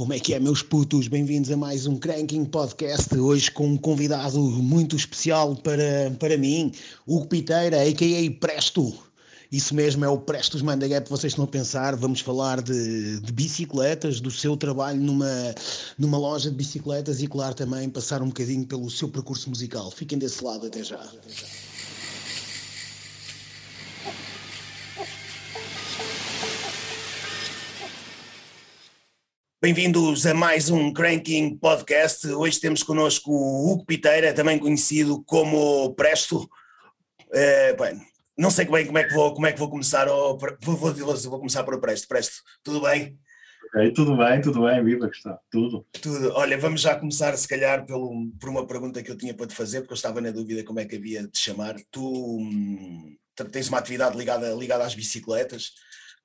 Como é que é, meus putos? Bem-vindos a mais um Cranking Podcast. Hoje com um convidado muito especial para, para mim, Hugo Piteira, a.k.a. Presto. Isso mesmo, é o Prestos Manda Gap, vocês estão a pensar. Vamos falar de, de, bicicletas, do seu trabalho numa, numa loja de bicicletas e, claro, também passar um bocadinho pelo seu percurso musical. Fiquem desse lado até já. Até já. Bem-vindos a mais um Cranking Podcast. Hoje temos connosco o Hugo Piteira, também conhecido como Presto. É, bem, não sei bem como é que vou, como é que vou começar. Oh, vou, vou, vou, vou, começar por o Presto. Presto, tudo bem? Tudo bem, tudo bem, viva que está, tudo. Tudo. Olha, vamos já começar, se calhar, pelo, por uma pergunta que eu tinha para te fazer, porque eu estava na dúvida como é que havia de te chamar. Tu hum, tens uma atividade ligada, ligada às bicicletas.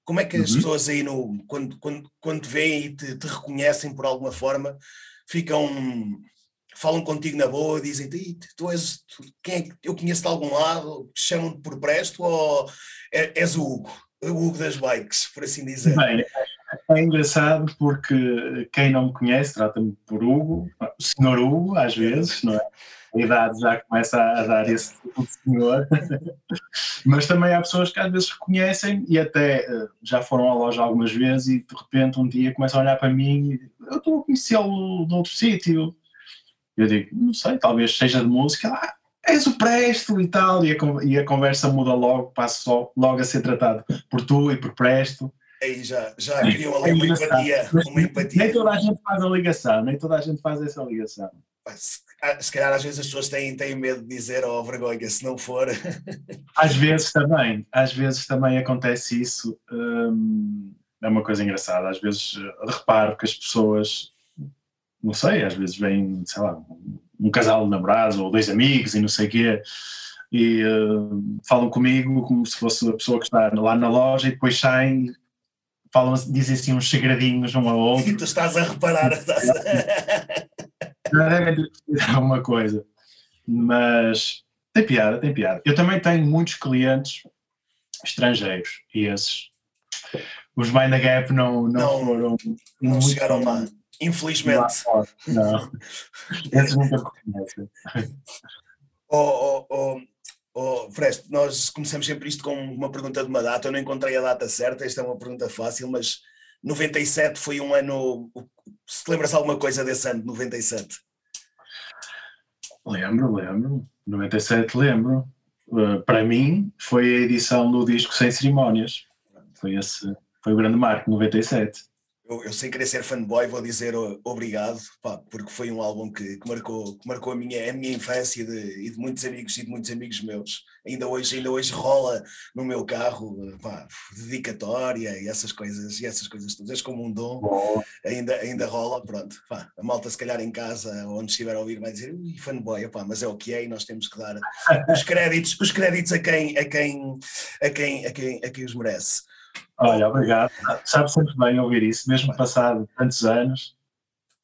Como é que as uhum. pessoas aí, no, quando, quando, quando veem e te, te reconhecem por alguma forma, ficam falam contigo na boa, dizem tu és tu, quem é que eu conheço de algum lado, chamam-te por Presto ou é, és o Hugo, o Hugo das bikes, por assim dizer? Bem, é engraçado porque quem não me conhece trata-me por Hugo, senhor Hugo, às vezes, não é? A idade já começa a dar esse tipo de senhor, mas também há pessoas que às vezes reconhecem e até eh, já foram à loja algumas vezes e de repente um dia começam a olhar para mim e eu estou a conhecê-lo de outro sítio. Eu digo, não sei, talvez seja de música, ah, és o Presto e tal, e a, e a conversa muda logo, passo só, logo a ser tratado por tu e por Presto. Aí já, já criou ali uma empatia, uma empatia. Nem toda a gente faz a ligação, nem toda a gente faz essa ligação. Ah, se calhar às vezes as pessoas têm, têm medo de dizer, oh vergonha, se não for. Às vezes também, às vezes também acontece isso. Hum, é uma coisa engraçada. Às vezes eh, reparo que as pessoas, não sei, às vezes vêm, sei lá, um casal de namorados ou dois amigos e não sei o quê, e uh, falam comigo como se fosse a pessoa que está lá na loja e depois saem falam, dizem assim uns segredinhos um ao outro. E tu estás a reparar. Estás a ter percebido alguma coisa. Mas tem piada, tem piada. Eu também tenho muitos clientes estrangeiros e esses, os Mind the Gap não, não, não foram. Não chegaram lá, infelizmente. Lá, não, esses nunca conhecem. Oh, oh, oh, oh, Fresto, nós começamos sempre isto com uma pergunta de uma data. Eu não encontrei a data certa, esta é uma pergunta fácil, mas 97 foi um ano. Se lembras alguma coisa desse ano, 97? Lembro, lembro. 97 lembro. Uh, para mim, foi a edição do disco Sem Cerimónias. Foi esse, foi o grande marco, 97 eu, eu, sem querer ser fanboy, vou dizer obrigado, pá, porque foi um álbum que, que, marcou, que marcou a minha, a minha infância de, e de muitos amigos e de muitos amigos meus. Ainda hoje, ainda hoje rola no meu carro, pá, dedicatória e essas coisas, e essas coisas todas, como um dom, ainda, ainda rola, pronto. Pá, a malta, se calhar em casa, onde estiver a ouvir, vai dizer, ui, fanboy, pá, mas é o que é e nós temos que dar os créditos, os créditos a quem, a quem, a quem, a quem, a quem os merece. Olha, obrigado. Sabe sempre bem ouvir isso, mesmo passado tantos anos.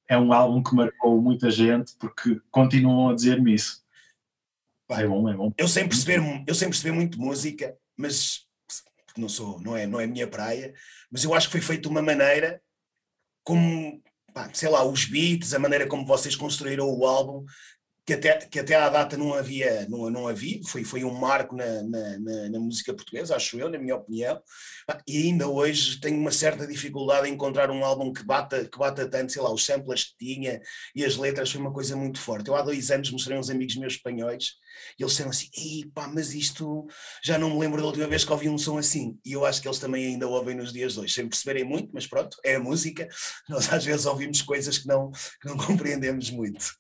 É um álbum que marcou muita gente porque continuam a dizer-me isso. É bom, é bom. Eu sem perceber, eu sem perceber muito música, mas não sou, não é, não é minha praia, mas eu acho que foi feito de uma maneira como, pá, sei lá, os beats, a maneira como vocês construíram o álbum, que até, que até à data não havia, não, não havia foi, foi um marco na, na, na, na música portuguesa, acho eu, na minha opinião, e ainda hoje tenho uma certa dificuldade em encontrar um álbum que bata, que bata tanto, sei lá, os samples que tinha e as letras foi uma coisa muito forte. Eu há dois anos mostrei uns amigos meus espanhóis e eles disseram assim, pá, mas isto já não me lembro da última vez que ouvi um som assim, e eu acho que eles também ainda ouvem nos dias de hoje, sem perceberem muito, mas pronto, é a música, nós às vezes ouvimos coisas que não, que não compreendemos muito.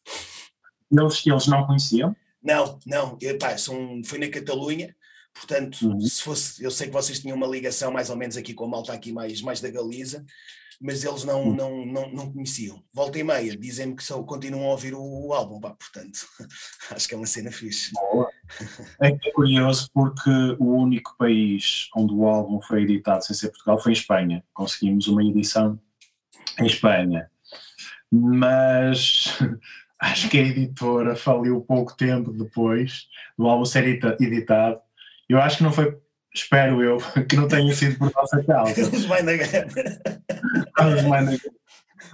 Eles, eles não conheciam? Não, não. Epá, são, foi na Catalunha, portanto, uhum. se fosse, eu sei que vocês tinham uma ligação mais ou menos aqui com a malta aqui mais, mais da Galiza, mas eles não, uhum. não, não, não conheciam. Volta e meia, dizem-me que só continuam a ouvir o, o álbum, pá, portanto, acho que é uma cena fixe. Boa. É, é curioso porque o único país onde o álbum foi editado sem ser Portugal foi em Espanha. Conseguimos uma edição em Espanha. Mas acho que a editora faliu pouco tempo depois do álbum ser editado. Eu acho que não foi, espero eu, que não tenha sido por nossa causa. Os Mind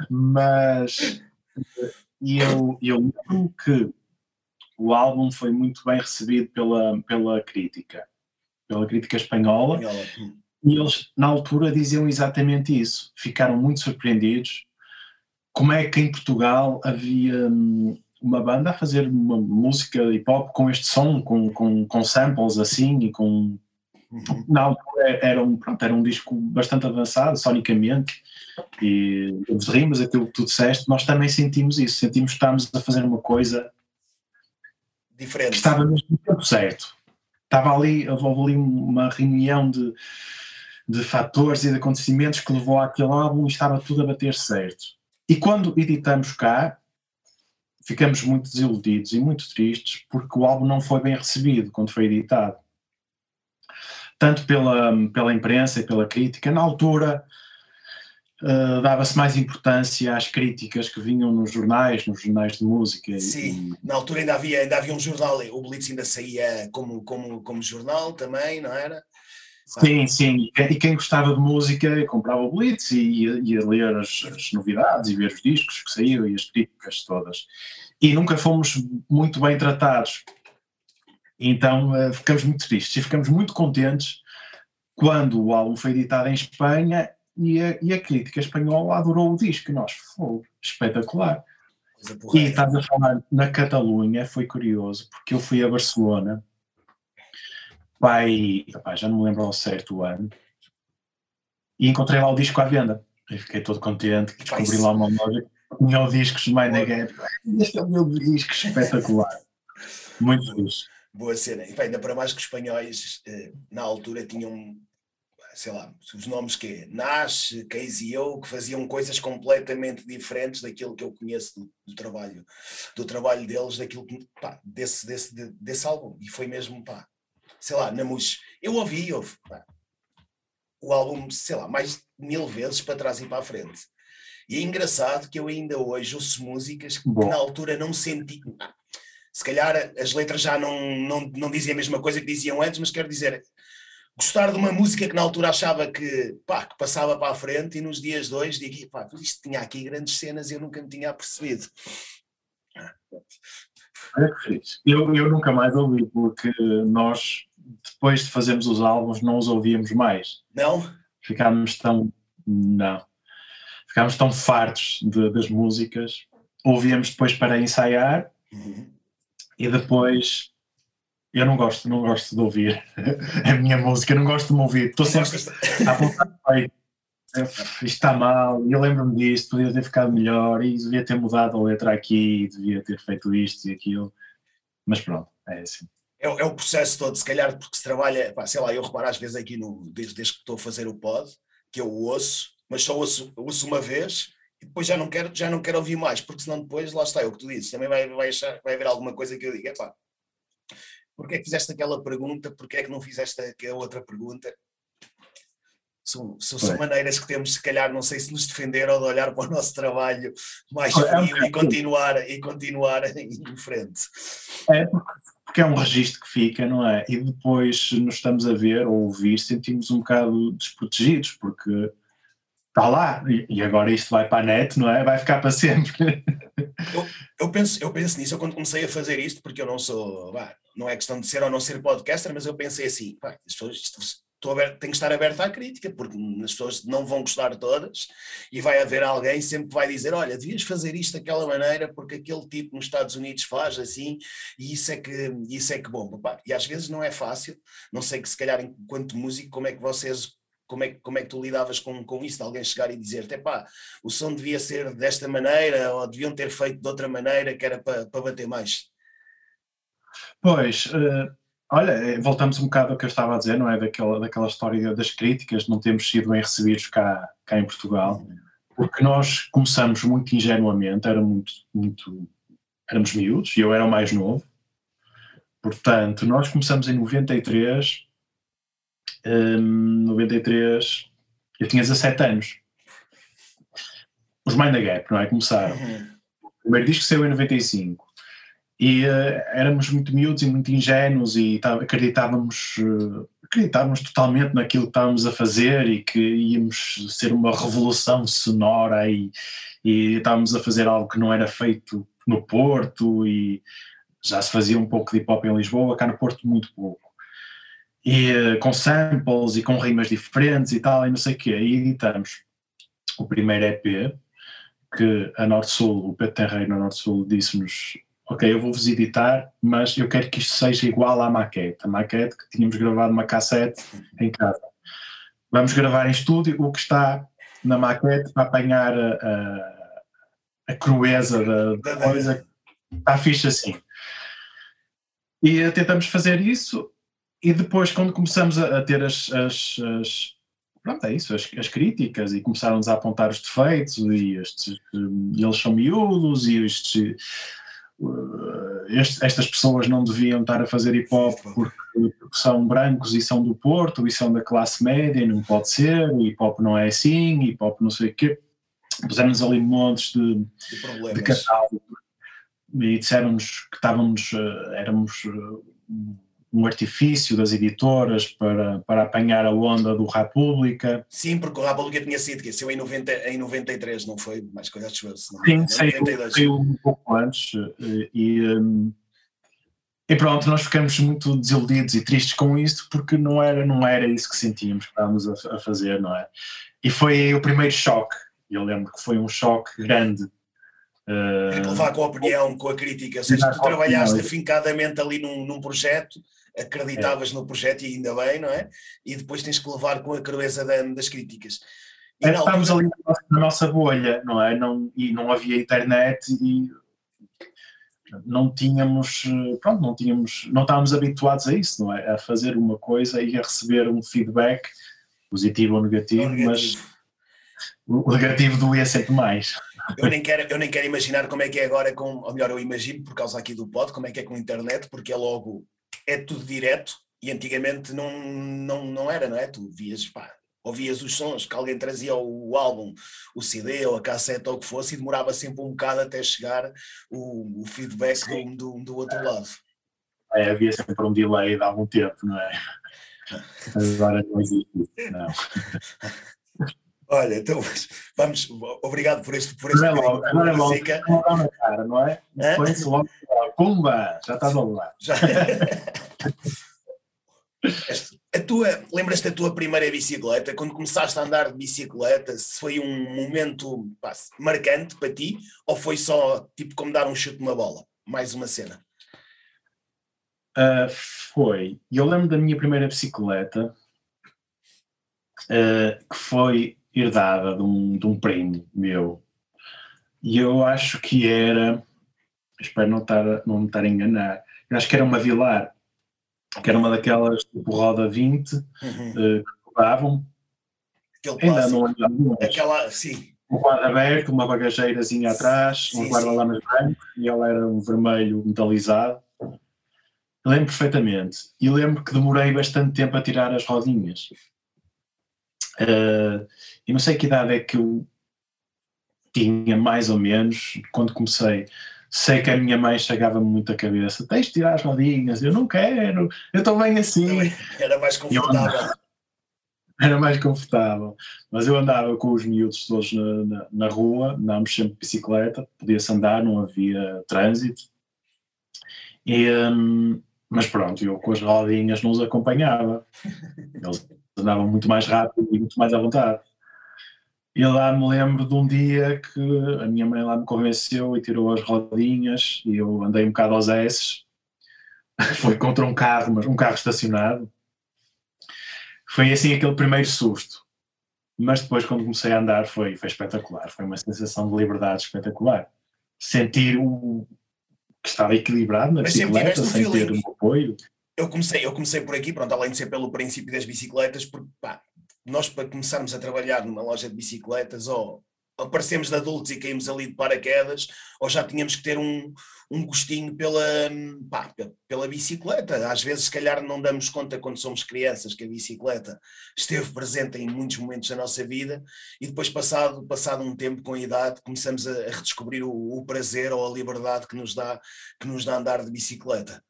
Mas e eu, eu lembro que o álbum foi muito bem recebido pela, pela crítica, pela crítica espanhola, e eles na altura diziam exatamente isso. Ficaram muito surpreendidos como é que em Portugal havia hum, uma banda a fazer uma música hip hop com este som, com, com, com samples assim e com. Uhum. Na altura era um, pronto, era um disco bastante avançado, sonicamente, e os rimas, aquilo que tu disseste, nós também sentimos isso, sentimos que estávamos a fazer uma coisa diferente. Que estava mesmo no tempo certo. Estava ali, houve ali uma reunião de, de fatores e de acontecimentos que levou àquele álbum e estava tudo a bater certo. E quando editamos cá, ficamos muito desiludidos e muito tristes porque o álbum não foi bem recebido quando foi editado. Tanto pela, pela imprensa e pela crítica. Na altura, uh, dava-se mais importância às críticas que vinham nos jornais, nos jornais de música. Sim, e... na altura ainda havia, ainda havia um jornal, o Blitz ainda saía como, como, como jornal também, não era? Sim, sim. E quem gostava de música comprava o Blitz e ia, ia ler as, as, novidades e ver os discos que saíram e as críticas todas. E nunca fomos muito bem tratados. Então uh, ficamos muito tristes e ficamos muito contentes quando o álbum foi editado em Espanha e a, e a crítica espanhola adorou o disco. Nós, foi espetacular. E estás a falar na Catalunha, foi curioso, porque eu fui a Barcelona pai, já não me lembro ao certo o ano, e encontrei lá o disco à venda. E fiquei todo contente, descobri lá uma loja tinha o discos de Mind Gap. Este é o meu disco espetacular. Muito fixe. Boa cena. E ainda para mais que os espanhóis, eh, na altura, tinham, sei lá, os nomes que é Nash, Casey e eu, que faziam coisas completamente diferentes daquilo que eu conheço do, do trabalho, do trabalho deles, daquilo que, pá, desse, desse, desse álbum. E foi mesmo, pá, sei lá, na música. Eu ouvi, ouvi pá, o álbum, sei lá, mais mil vezes para trás e para a frente. E é engraçado que eu ainda hoje ouço músicas que Bom. na altura não senti. Se calhar as letras já não, não, não dizem a mesma coisa que diziam antes, mas quero dizer, gostar de uma música que na altura achava que, pá, que passava para a frente e nos dias hoje digo, pá, isto tinha aqui grandes cenas e eu nunca me tinha apercebido. Olha que feliz. Eu, eu nunca mais ouvi, porque nós, depois de fazermos os álbuns, não os ouvíamos mais. Não? Ficámos tão. Não. Ficámos tão fartos de, das músicas. Ouvíamos depois para ensaiar uhum. e depois. Eu não gosto, não gosto de ouvir a minha música, não gosto de me ouvir. Estou sempre a apontar isto está mal, eu lembro-me disto, podia ter ficado melhor e devia ter mudado a letra aqui, devia ter feito isto e aquilo, mas pronto, é assim. É, é o processo todo, se calhar porque se trabalha, pá, sei lá, eu reparo às vezes aqui no, desde, desde que estou a fazer o pod, que eu ouço, mas só ouço, ouço uma vez e depois já não quero, já não quero ouvir mais, porque senão depois, lá está, é o que tu dizes, também vai, vai, achar, vai haver alguma coisa que eu diga, pá, porque é que fizeste aquela pergunta, porque é que não fizeste aquela outra pergunta, são, são, são maneiras que temos, se calhar, não sei se nos defender ou de olhar para o nosso trabalho mais frio é um e, continuar, e continuar em frente. É porque é um registro que fica, não é? E depois nos estamos a ver ou ouvir, sentimos um bocado desprotegidos, porque está lá e agora isto vai para a net, não é? Vai ficar para sempre. Eu, eu, penso, eu penso nisso, eu quando comecei a fazer isto, porque eu não sou, bah, não é questão de ser ou não ser podcaster, mas eu pensei assim, bah, isto, isto tenho que estar aberto à crítica, porque as pessoas não vão gostar todas e vai haver alguém sempre que vai dizer: Olha, devias fazer isto daquela maneira, porque aquele tipo nos Estados Unidos faz assim, e isso é que, isso é que bom. Papá. E às vezes não é fácil, não sei que se calhar enquanto músico, como é que vocês. Como é, como é que tu lidavas com, com isso? De alguém chegar e dizer-te, pá, o som devia ser desta maneira, ou deviam ter feito de outra maneira, que era para, para bater mais? Pois, uh Olha, eh, voltamos um bocado ao que eu estava a dizer, não é? Daquela, daquela história das críticas, não temos sido bem recebidos cá, cá em Portugal, porque nós começamos muito ingenuamente, era muito, muito, éramos miúdos, e eu era o mais novo, portanto, nós começamos em 93, um, 93, eu tinha 17 anos. Os Mind the Gap, não é? Começaram. Uhum. O primeiro disco saiu em 95 E uh, éramos muito miúdos e muito ingênuos e tá, acreditávamos, uh, acreditávamos totalmente naquilo que estávamos a fazer e que íamos ser uma revolução sonora e, e estávamos a fazer algo que não era feito no Porto e já se fazia um pouco de hip hop em Lisboa, cá no Porto muito pouco. E uh, com samples e com rimas diferentes e tal, e não sei o quê. E editamos o primeiro EP, que a Norte Sul, o Pedro Terreiro na Norte Sul disse-nos ok, eu vou-vos editar, mas eu quero que isto seja igual à maquete. A maquete que tínhamos gravado uma cassete em casa. Vamos gravar em estúdio o que está na maquete para apanhar a, a, a crueza da, da coisa. Está fixe assim. E tentamos fazer isso e depois quando começamos a, a ter as, as, as, pronto, é isso, as, as críticas e começaram-nos a apontar os defeitos e estes, eles são miúdos e estes este, estas pessoas não deviam estar a fazer hip hop porque, porque, são brancos e são do Porto e são da classe média, não pode ser, o hip hop não é assim, hip hop não sei o quê. Puseram-nos ali montes de, de, de catálogo e disseram-nos que estávamos, eh, éramos eh, um artifício das editoras para, para apanhar a onda do República. Sim, porque o República tinha sido, que saiu em, 90, em 93, não foi? Mais coisa de Sim, saiu, saiu um pouco antes eh, e, um, e pronto, nós ficamos muito desiludidos e tristes com isso porque não era, não era isso que sentíamos que estávamos a, a fazer, não é? E foi o primeiro choque, eu lembro que foi um choque grande Uh, levar com a opinião, com a crítica, ou seja, tu trabalhaste afincadamente ali num, num projeto acreditavas é. no projeto e ainda bem, não é? E depois tens que levar com a crueza das críticas. É, altura... ali na nossa bolha, não é? Não, e não havia internet e não tínhamos, pronto, não tínhamos, não estávamos habituados a isso, não é? A fazer uma coisa e a receber um feedback, positivo ou negativo, negativo. mas o negativo doía sempre mais. Eu nem, quero, eu nem quero imaginar como é que é agora com, ou melhor, eu imagino por causa aqui do pod, como é que é com a internet, porque é logo é tudo direto e antigamente não, não, não era, não é? Tu vias, pá, ouvias os sons que alguém trazia o, o, álbum, o CD ou a cassete ou o que fosse e demorava sempre um bocado até chegar o, o feedback do, do, do, outro lado. É, havia sempre um delay de algum tempo, não é? Agora não existe isso, não. Olha, então vamos, obrigado por este por este Agora é logo, agora é logo, na cara, não é? Depois logo, pumba, já estás ao lado. Já. a tua, lembras-te da tua primeira bicicleta, quando começaste a andar de bicicleta, se foi um momento pá, marcante para ti, ou foi só tipo como dar um chute numa bola? Mais uma cena. Uh, foi. Eu lembro da minha primeira bicicleta, uh, que foi herdada de um, de um primo meu. E eu acho que era, espero não, estar, não me estar a enganar, eu acho que era uma Vilar, que era uma daquelas tipo roda 20 uhum. uh, que rodavam. Ainda não andava Aquela, sim. Um quadro aberto, uma bagageirazinha atrás, sim, um guarda-lamas branco e ela era um vermelho metalizado. Lembro perfeitamente. E lembro que demorei bastante tempo a tirar as rodinhas. Uh, e não sei que idade é que eu tinha, mais ou menos, quando comecei. Sei que a minha mãe chegava-me muito a cabeça: tens de tirar as rodinhas, eu não quero, eu estou bem assim. Era mais confortável. Era mais confortável. Mas eu andava com os miúdos todos na, na, na rua, andávamos sempre de bicicleta, podia-se andar, não havia trânsito. E, um, mas pronto, eu com as rodinhas não os acompanhava. Eles andavam muito mais rápido e muito mais à vontade. E lá me lembro de um dia que a minha mãe lá me convenceu e tirou as rodinhas e eu andei um bocado aos S. Foi contra um carro, mas um carro estacionado. Foi assim aquele primeiro susto. Mas depois, quando comecei a andar, foi, foi espetacular. Foi uma sensação de liberdade espetacular. Sentir o, que estava equilibrado na bicicleta, sem ter um apoio eu comecei, eu comecei por aqui, pronto, além de ser pelo princípio das bicicletas, porque pá, nós para começarmos a trabalhar numa loja de bicicletas ou aparecemos de adultos e caímos ali de paraquedas, ou já tínhamos que ter um, um gostinho pela, pá, pela bicicleta. Às vezes, se calhar, não damos conta quando somos crianças que a bicicleta esteve presente em muitos momentos da nossa vida e depois, passado, passado um tempo com a idade, começamos a, redescobrir o, o, prazer ou a liberdade que nos dá, que nos dá andar de bicicleta.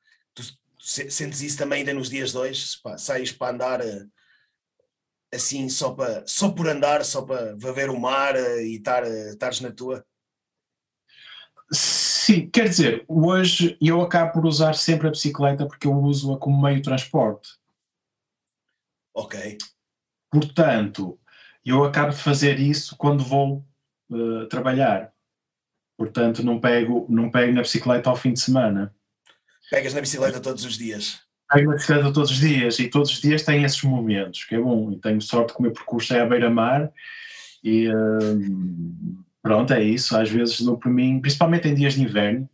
Sentes isso também ainda nos dias dois? Pá, sais para andar eh, assim só, para, só por andar, só para ver o mar eh, e estar, eh, estares na tua? Sim, quer dizer, hoje eu acabo por usar sempre a bicicleta porque eu uso-a como meio de transporte. Ok. Portanto, eu acabo de fazer isso quando vou uh, trabalhar. Portanto, não pego, não pego na bicicleta ao fim de semana. Pegas na bicicleta todos os dias? Pego na bicicleta todos os dias e todos os dias tem esses momentos, que é bom. E tenho sorte que o meu percurso é à beira-mar e uh, pronto, é isso. Às vezes dou por mim, principalmente em dias de inverno,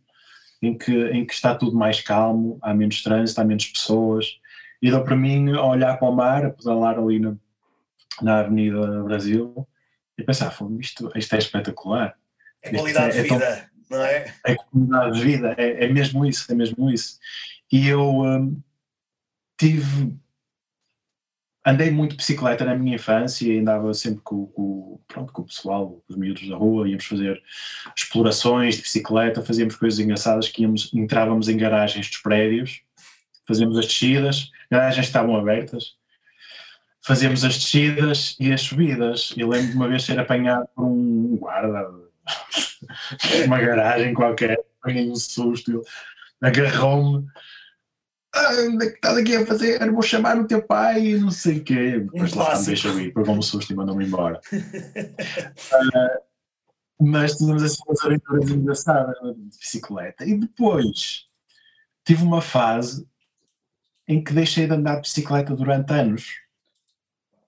em que, em que está tudo mais calmo, há menos trânsito, há menos pessoas, e dou para mim a olhar para o mar, a pedalar ali na, na Avenida Brasil e pensar, isto, isto é espetacular. É qualidade é, de vida, é tão, não é? É qualidade de vida, é, é mesmo isso, é mesmo isso. E eu um, tive andei muito de bicicleta na minha infância e andava sempre com, com, pronto, com o pessoal, os miúdos da rua, íamos fazer explorações de bicicleta, fazíamos coisas engraçadas que íamos, entrávamos em garagens dos prédios, fazíamos as descidas, garagens estavam abertas, fazíamos as descidas e as subidas. Eu lembro de uma vez ser apanhado por um guarda, uma garagem qualquer, apanhei um susto, agarrou-me ah, onde é que estás aqui a fazer? Vou chamar o teu pai e não sei o quê. Depois um lá me deixa ir, pegou-me um susto e mandou-me embora. uh, mas tínhamos assim umas aventuras engraçadas de bicicleta. E depois tive uma fase em que deixei de andar de bicicleta durante anos.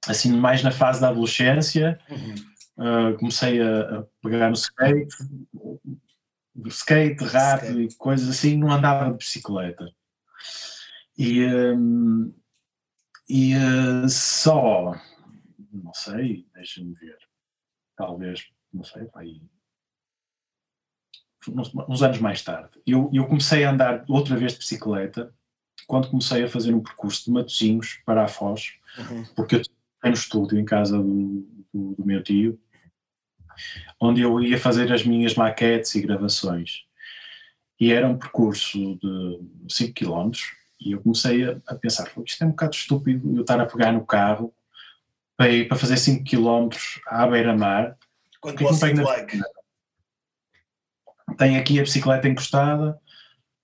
Assim, mais na fase da adolescência, uhum. Uh, comecei a, a, pegar no skate, skate skate. e coisas assim, não andava de bicicleta. E, um, e uh, só, não sei, deixa-me ver, talvez, não sei, vai, uns, uns anos mais tarde, eu, eu comecei a andar outra vez de bicicleta quando comecei a fazer um percurso de Matosinhos para a Foz, uhum. porque eu um estúdio em casa do, do, do, meu tio, onde eu ia fazer as minhas maquetes e gravações. E era um percurso de 5 km, e eu comecei a, a pensar, isto é um bocado estúpido eu estar a pegar no carro para, ir, para fazer 5 km à beira-mar. Quando você não like. Tenho aqui a bicicleta encostada,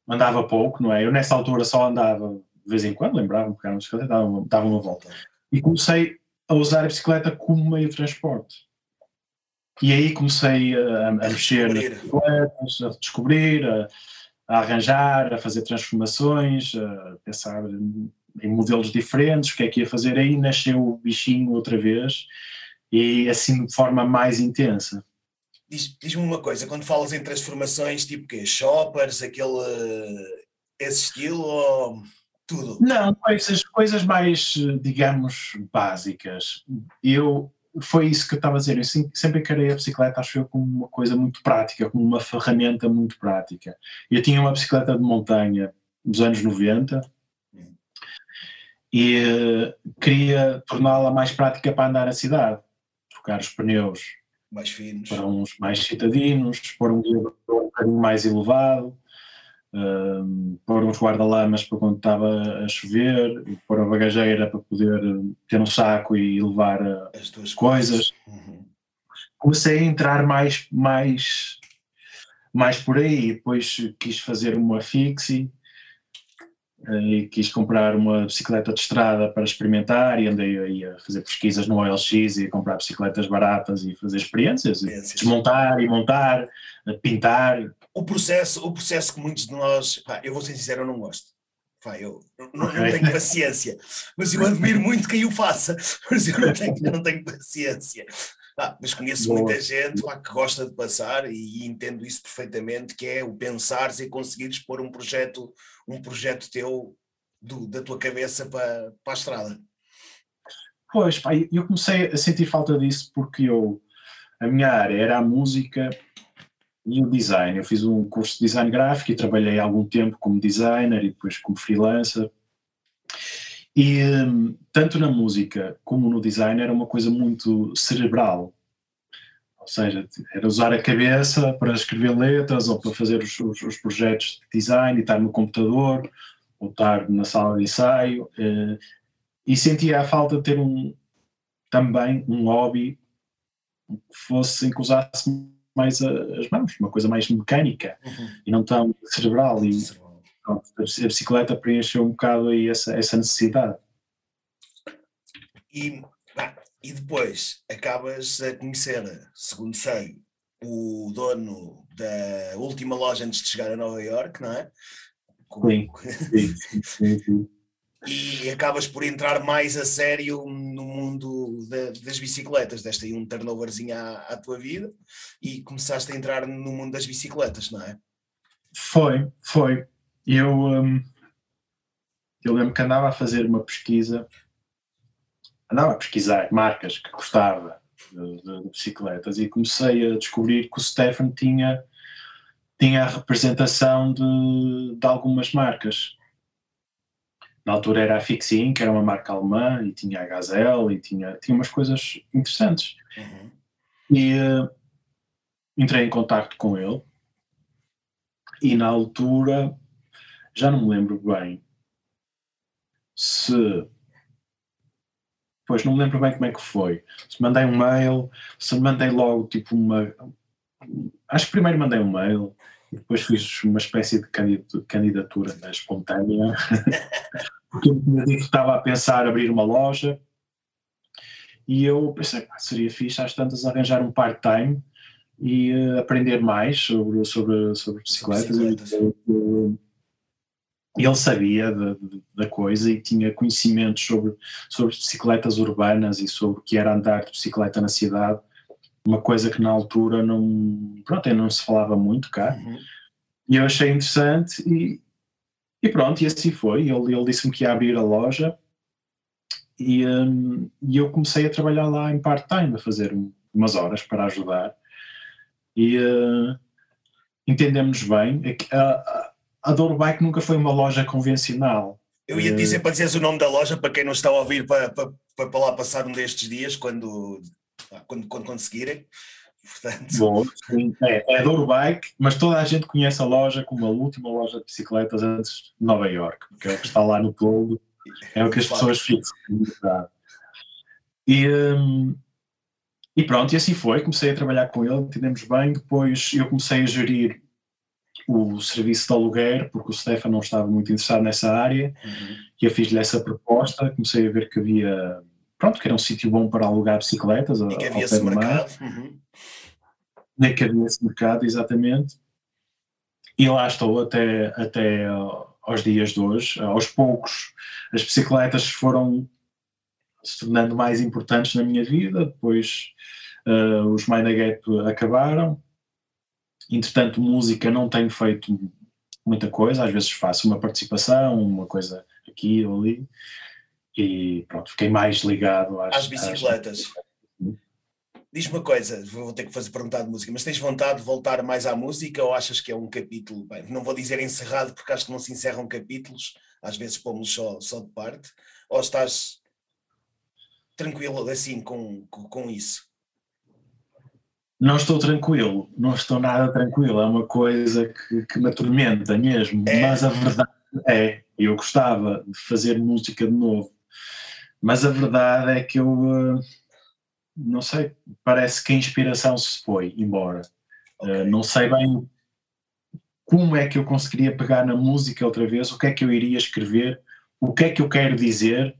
andava pouco, não é? Eu nessa altura só andava de vez em quando, lembrava-me pegar uma bicicleta, dava uma, dava uma volta. E comecei a usar a bicicleta como meio de transporte. E aí comecei a, a mexer a descobrir, a, a arranjar, a fazer transformações, a pensar em modelos diferentes, o que é que ia fazer aí, nasceu o bichinho outra vez e assim de forma mais intensa. Diz-me diz uma coisa, quando falas em transformações, tipo que shoppers, aquele esse estilo ou tudo? Não, essas coisas mais, digamos, básicas. Eu foi isso que eu estava a dizer. Eu sempre encarei a bicicleta, acho eu, como uma coisa muito prática, como uma ferramenta muito prática. Eu tinha uma bicicleta de montanha dos anos 90 e uh, queria torná-la mais prática para andar na cidade. Trocar os pneus mais finos. para uns mais citadinos, pôr um guia um bocadinho mais elevado, uh, pôr uns guarda-lamas para quando estava a chover, pôr a bagageira para poder ter um saco e levar uh, as tuas coisas. Uhum. Comecei a entrar mais, mais, mais por aí, depois quis fazer uma fixie eh, e quis comprar uma bicicleta de estrada para experimentar e andei aí a fazer pesquisas no OLX e a comprar bicicletas baratas e fazer experiências, experiências. desmontar e montar, pintar, o processo, o processo que muitos de nós, pá, eu vou ser sincero, eu não gosto. Pá, eu não, não, tenho paciência, mas eu admiro muito quem o faça, mas eu não tenho, eu não tenho paciência. Ah, mas conheço Boa. muita gente pá, que gosta de passar e, entendo isso perfeitamente, que é o pensares e conseguires pôr um projeto, um projeto teu do, da tua cabeça para, para a estrada. Pois, pá, eu comecei a sentir falta disso porque eu a minha área era a música e o design. Eu fiz um curso de design gráfico e trabalhei algum tempo como designer e depois como freelancer. E hum, tanto na música como no design era uma coisa muito cerebral. Ou seja, era usar a cabeça para escrever letras ou para fazer os, os, os projetos de design e estar no computador ou estar na sala de ensaio. Eh, e sentia a falta de ter um, também um hobby que fosse em que usasse mais as mãos, uma coisa mais mecânica uhum. e não tão cerebral. E pronto, a bicicleta preencheu um bocado aí essa, essa necessidade. E, e depois acabas a conhecer, segundo sei, o dono da última loja antes de chegar a Nova York, não é? Sim, sim, sim, sim e acabas por entrar mais a sério no mundo das bicicletas, deste aí um turnoverzinho à, à, tua vida e começaste a entrar no mundo das bicicletas, não é? Foi, foi. Eu, um, eu lembro que andava a fazer uma pesquisa, andava a pesquisar marcas que gostava de, de, de bicicletas e comecei a descobrir que o Stefan tinha, tinha a representação de, de algumas marcas na altura era a Fixin, que era uma marca alemã, e tinha a Gazelle, e tinha, tinha umas coisas interessantes. Uhum. E uh, entrei em contato com ele, e na altura, já não me lembro bem se. Pois não me lembro bem como é que foi. Se mandei um mail, se mandei logo tipo uma. Acho que primeiro mandei um mail, e depois fiz uma espécie de candidatura espontânea, porque eu estava a pensar abrir uma loja, e eu pensei, que seria fixe às tantas arranjar um part-time e uh, aprender mais sobre, sobre, sobre bicicletas. bicicletas. E, ele sabia da, coisa e tinha conhecimentos sobre, sobre bicicletas urbanas e sobre o que era andar de bicicleta na cidade uma coisa que na altura não, pronto, não se falava muito cá. Uhum. E eu achei interessante e, e pronto, e assim foi. Ele, ele disse-me que ia abrir a loja e, um, e eu comecei a trabalhar lá em part-time, a fazer umas horas para ajudar. E uh, entendemos bem, é a, a, a Douro Bike nunca foi uma loja convencional. Eu ia dizer uh, para dizeres o nome da loja para quem não está a ouvir para, para, para lá passar um destes dias quando quando, quando conseguirem. Portanto... Bom, é, é Douro Bike, mas toda a gente conhece a loja como a última loja de bicicletas antes de Nova York, que é o que está lá no todo, é o que as pessoas fixam. E, hum, e pronto, e assim foi. Comecei a trabalhar com ele, entendemos bem. Depois eu comecei a gerir o serviço de aluguer, porque o Stefan não estava muito interessado nessa área, uhum. e eu fiz-lhe essa proposta. Comecei a ver que havia pronto, que era um sítio bom para alugar bicicletas. E que havia esse mercado. Uhum. Nem que havia esse mercado, exatamente. E lá estou até, até aos dias de hoje. Aos poucos, as bicicletas foram se tornando mais importantes na minha vida, depois uh, os Mind acabaram. Entretanto, música não tenho feito muita coisa, às vezes faço uma participação, uma coisa aqui ou ali, e pronto, fiquei mais ligado às, às bicicletas. Às... Diz-me uma coisa, vou ter que fazer perguntar de música, mas tens vontade de voltar mais à música ou achas que é um capítulo, bem, não vou dizer encerrado porque acho que não se encerram capítulos, às vezes pomos só, só de parte, ou estás tranquilo assim com, com, com isso? Não estou tranquilo, não estou nada tranquilo, é uma coisa que, que me atormenta mesmo, é. mas a verdade é, eu gostava de fazer música de novo, mas a verdade é que eu, eh, não sei, parece que a inspiração se foi embora. Eh, okay. não sei bem como é que eu conseguiria pegar na música outra vez, o que é que eu iria escrever, o que é que eu quero dizer.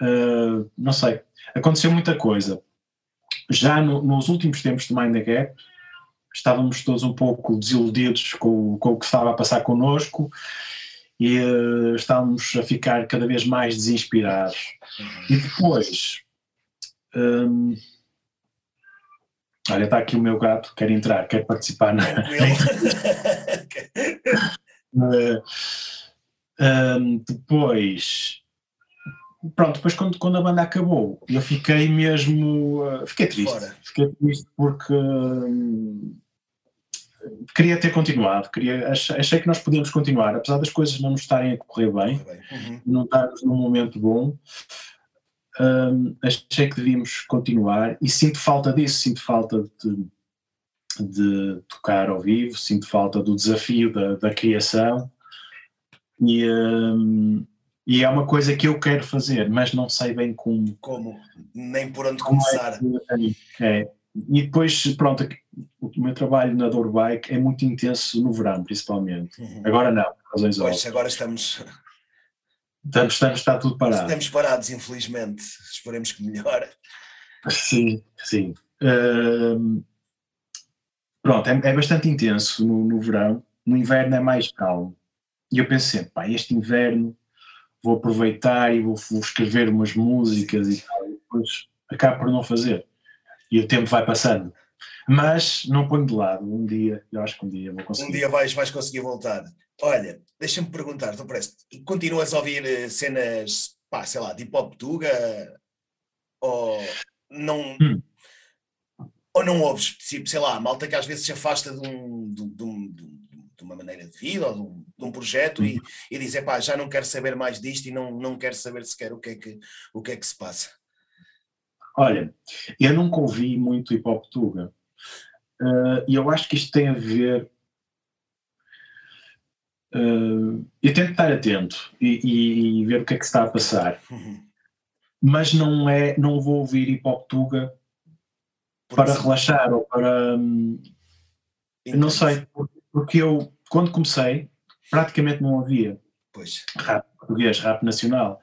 Uh, não sei. Aconteceu muita coisa. Já no, nos últimos tempos de Mind the Gap, estávamos todos um pouco desiludidos com, com o que estava a passar connosco e uh, estávamos a ficar cada vez mais desinspirados. E depois, um, olha, está aqui o meu gato, quer entrar, quer participar na. uh, um, depois pronto, depois quando, quando a banda acabou, eu fiquei mesmo. Uh, fiquei triste. Fora. Fiquei triste porque. Uh, queria ter continuado, queria, achei que nós podíamos continuar, apesar das coisas não nos estarem a correr bem, uhum. não estarmos num momento bom, um, achei que devíamos continuar e sinto falta disso, sinto falta de, de tocar ao vivo, sinto falta do desafio da, da criação e, um, e é uma coisa que eu quero fazer, mas não sei bem como. Como? Nem por onde começar. É, é. E depois, pronto, o meu trabalho na Bike é muito intenso no verão, principalmente. Uhum. Agora não, por razões Pois, óbvias. agora estamos Estamos, estamos, está tudo parado. Estamos parados, infelizmente. Esperemos que melhore. Sim, sim. Uh, pronto, é, é, bastante intenso no, no, verão. No inverno é mais calmo. E eu sempre, pá, este inverno vou aproveitar e vou, vou escrever umas músicas e tal. E depois acabo por não fazer. E o tempo vai passando. Mas não ponho de lado. Um dia, eu acho que um dia vou conseguir. Um dia vais, vais conseguir voltar. Olha, deixa-me perguntar, tu parece, continuas a ouvir eh, cenas, pá, sei lá, de hip hop tuga? Ou não. Hum. Ou não ouves, tipo, sei lá, malta que às vezes se afasta de, um, de, um, de uma maneira de vida ou de um, de um projeto e, hum. e diz, pá, já não quero saber mais disto e não, não quero saber sequer o que é que, o que, é que se passa. Olha, eu nunca ouvi muito hip hop tuga. Uh, e eu acho que isto tem a ver uh, eu tento estar atento e, e, ver o que é que está a passar. Uhum. Mas não é, não vou ouvir hip hop tuga para relaxar ou para. Um, não sei, porque eu, quando comecei, praticamente não ouvia pois. rap português, rap nacional.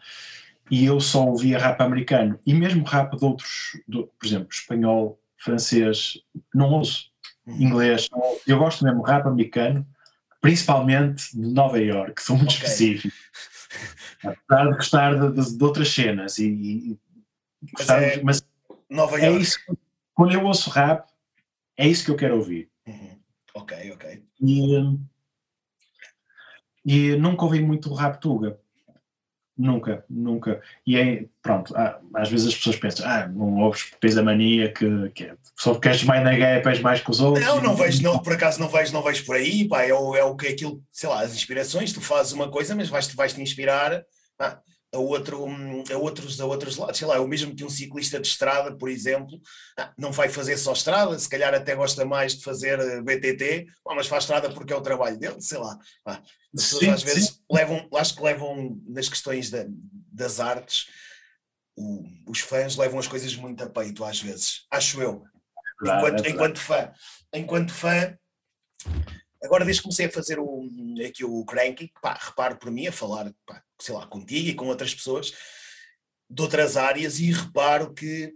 E eu só ouvia rap americano. E mesmo rap de outros, de, por exemplo, espanhol, francês, não ouço. Uhum. Inglês, não ouço. eu gosto mesmo rap americano principalmente de Nova York, sou muito okay. específico. Apesar de gostar de, de, de outras cenas e, e gostar, mas, é mas Nova é York. isso, quando eu ouço rap, é isso que eu quero ouvir. Uhum. Ok, ok. E, e nunca ouvi muito rap tuga. Nunca, nunca. E é, pronto, às vezes as pessoas pensam, ah, não ouves peso a mania que, que é, só porque és mais na gap és mais que os outros. Não, não vejo, não, por acaso não vejo, não vejo por aí, pá, é o, é o que é aquilo, sei lá, as inspirações, tu fazes uma coisa, mas vais-te vais -te inspirar ah, a, outro, a, outros, a outros lados, sei lá, é o mesmo que um ciclista de estrada, por exemplo, ah, não vai fazer só estrada, se calhar até gosta mais de fazer eh, BTT, mas faz estrada porque é o trabalho dele, sei lá. As pessoas sim, às vezes sim. levam, acho que levam nas questões da, das artes, o, os fãs levam as coisas muito a peito às vezes, acho eu. Claro, enquanto, é enquanto fã, enquanto fã, agora desde que comecei a fazer o, aqui o cranking, pá, reparo por mim a falar, pá, sei lá, contigo e com outras pessoas de outras áreas e reparo que,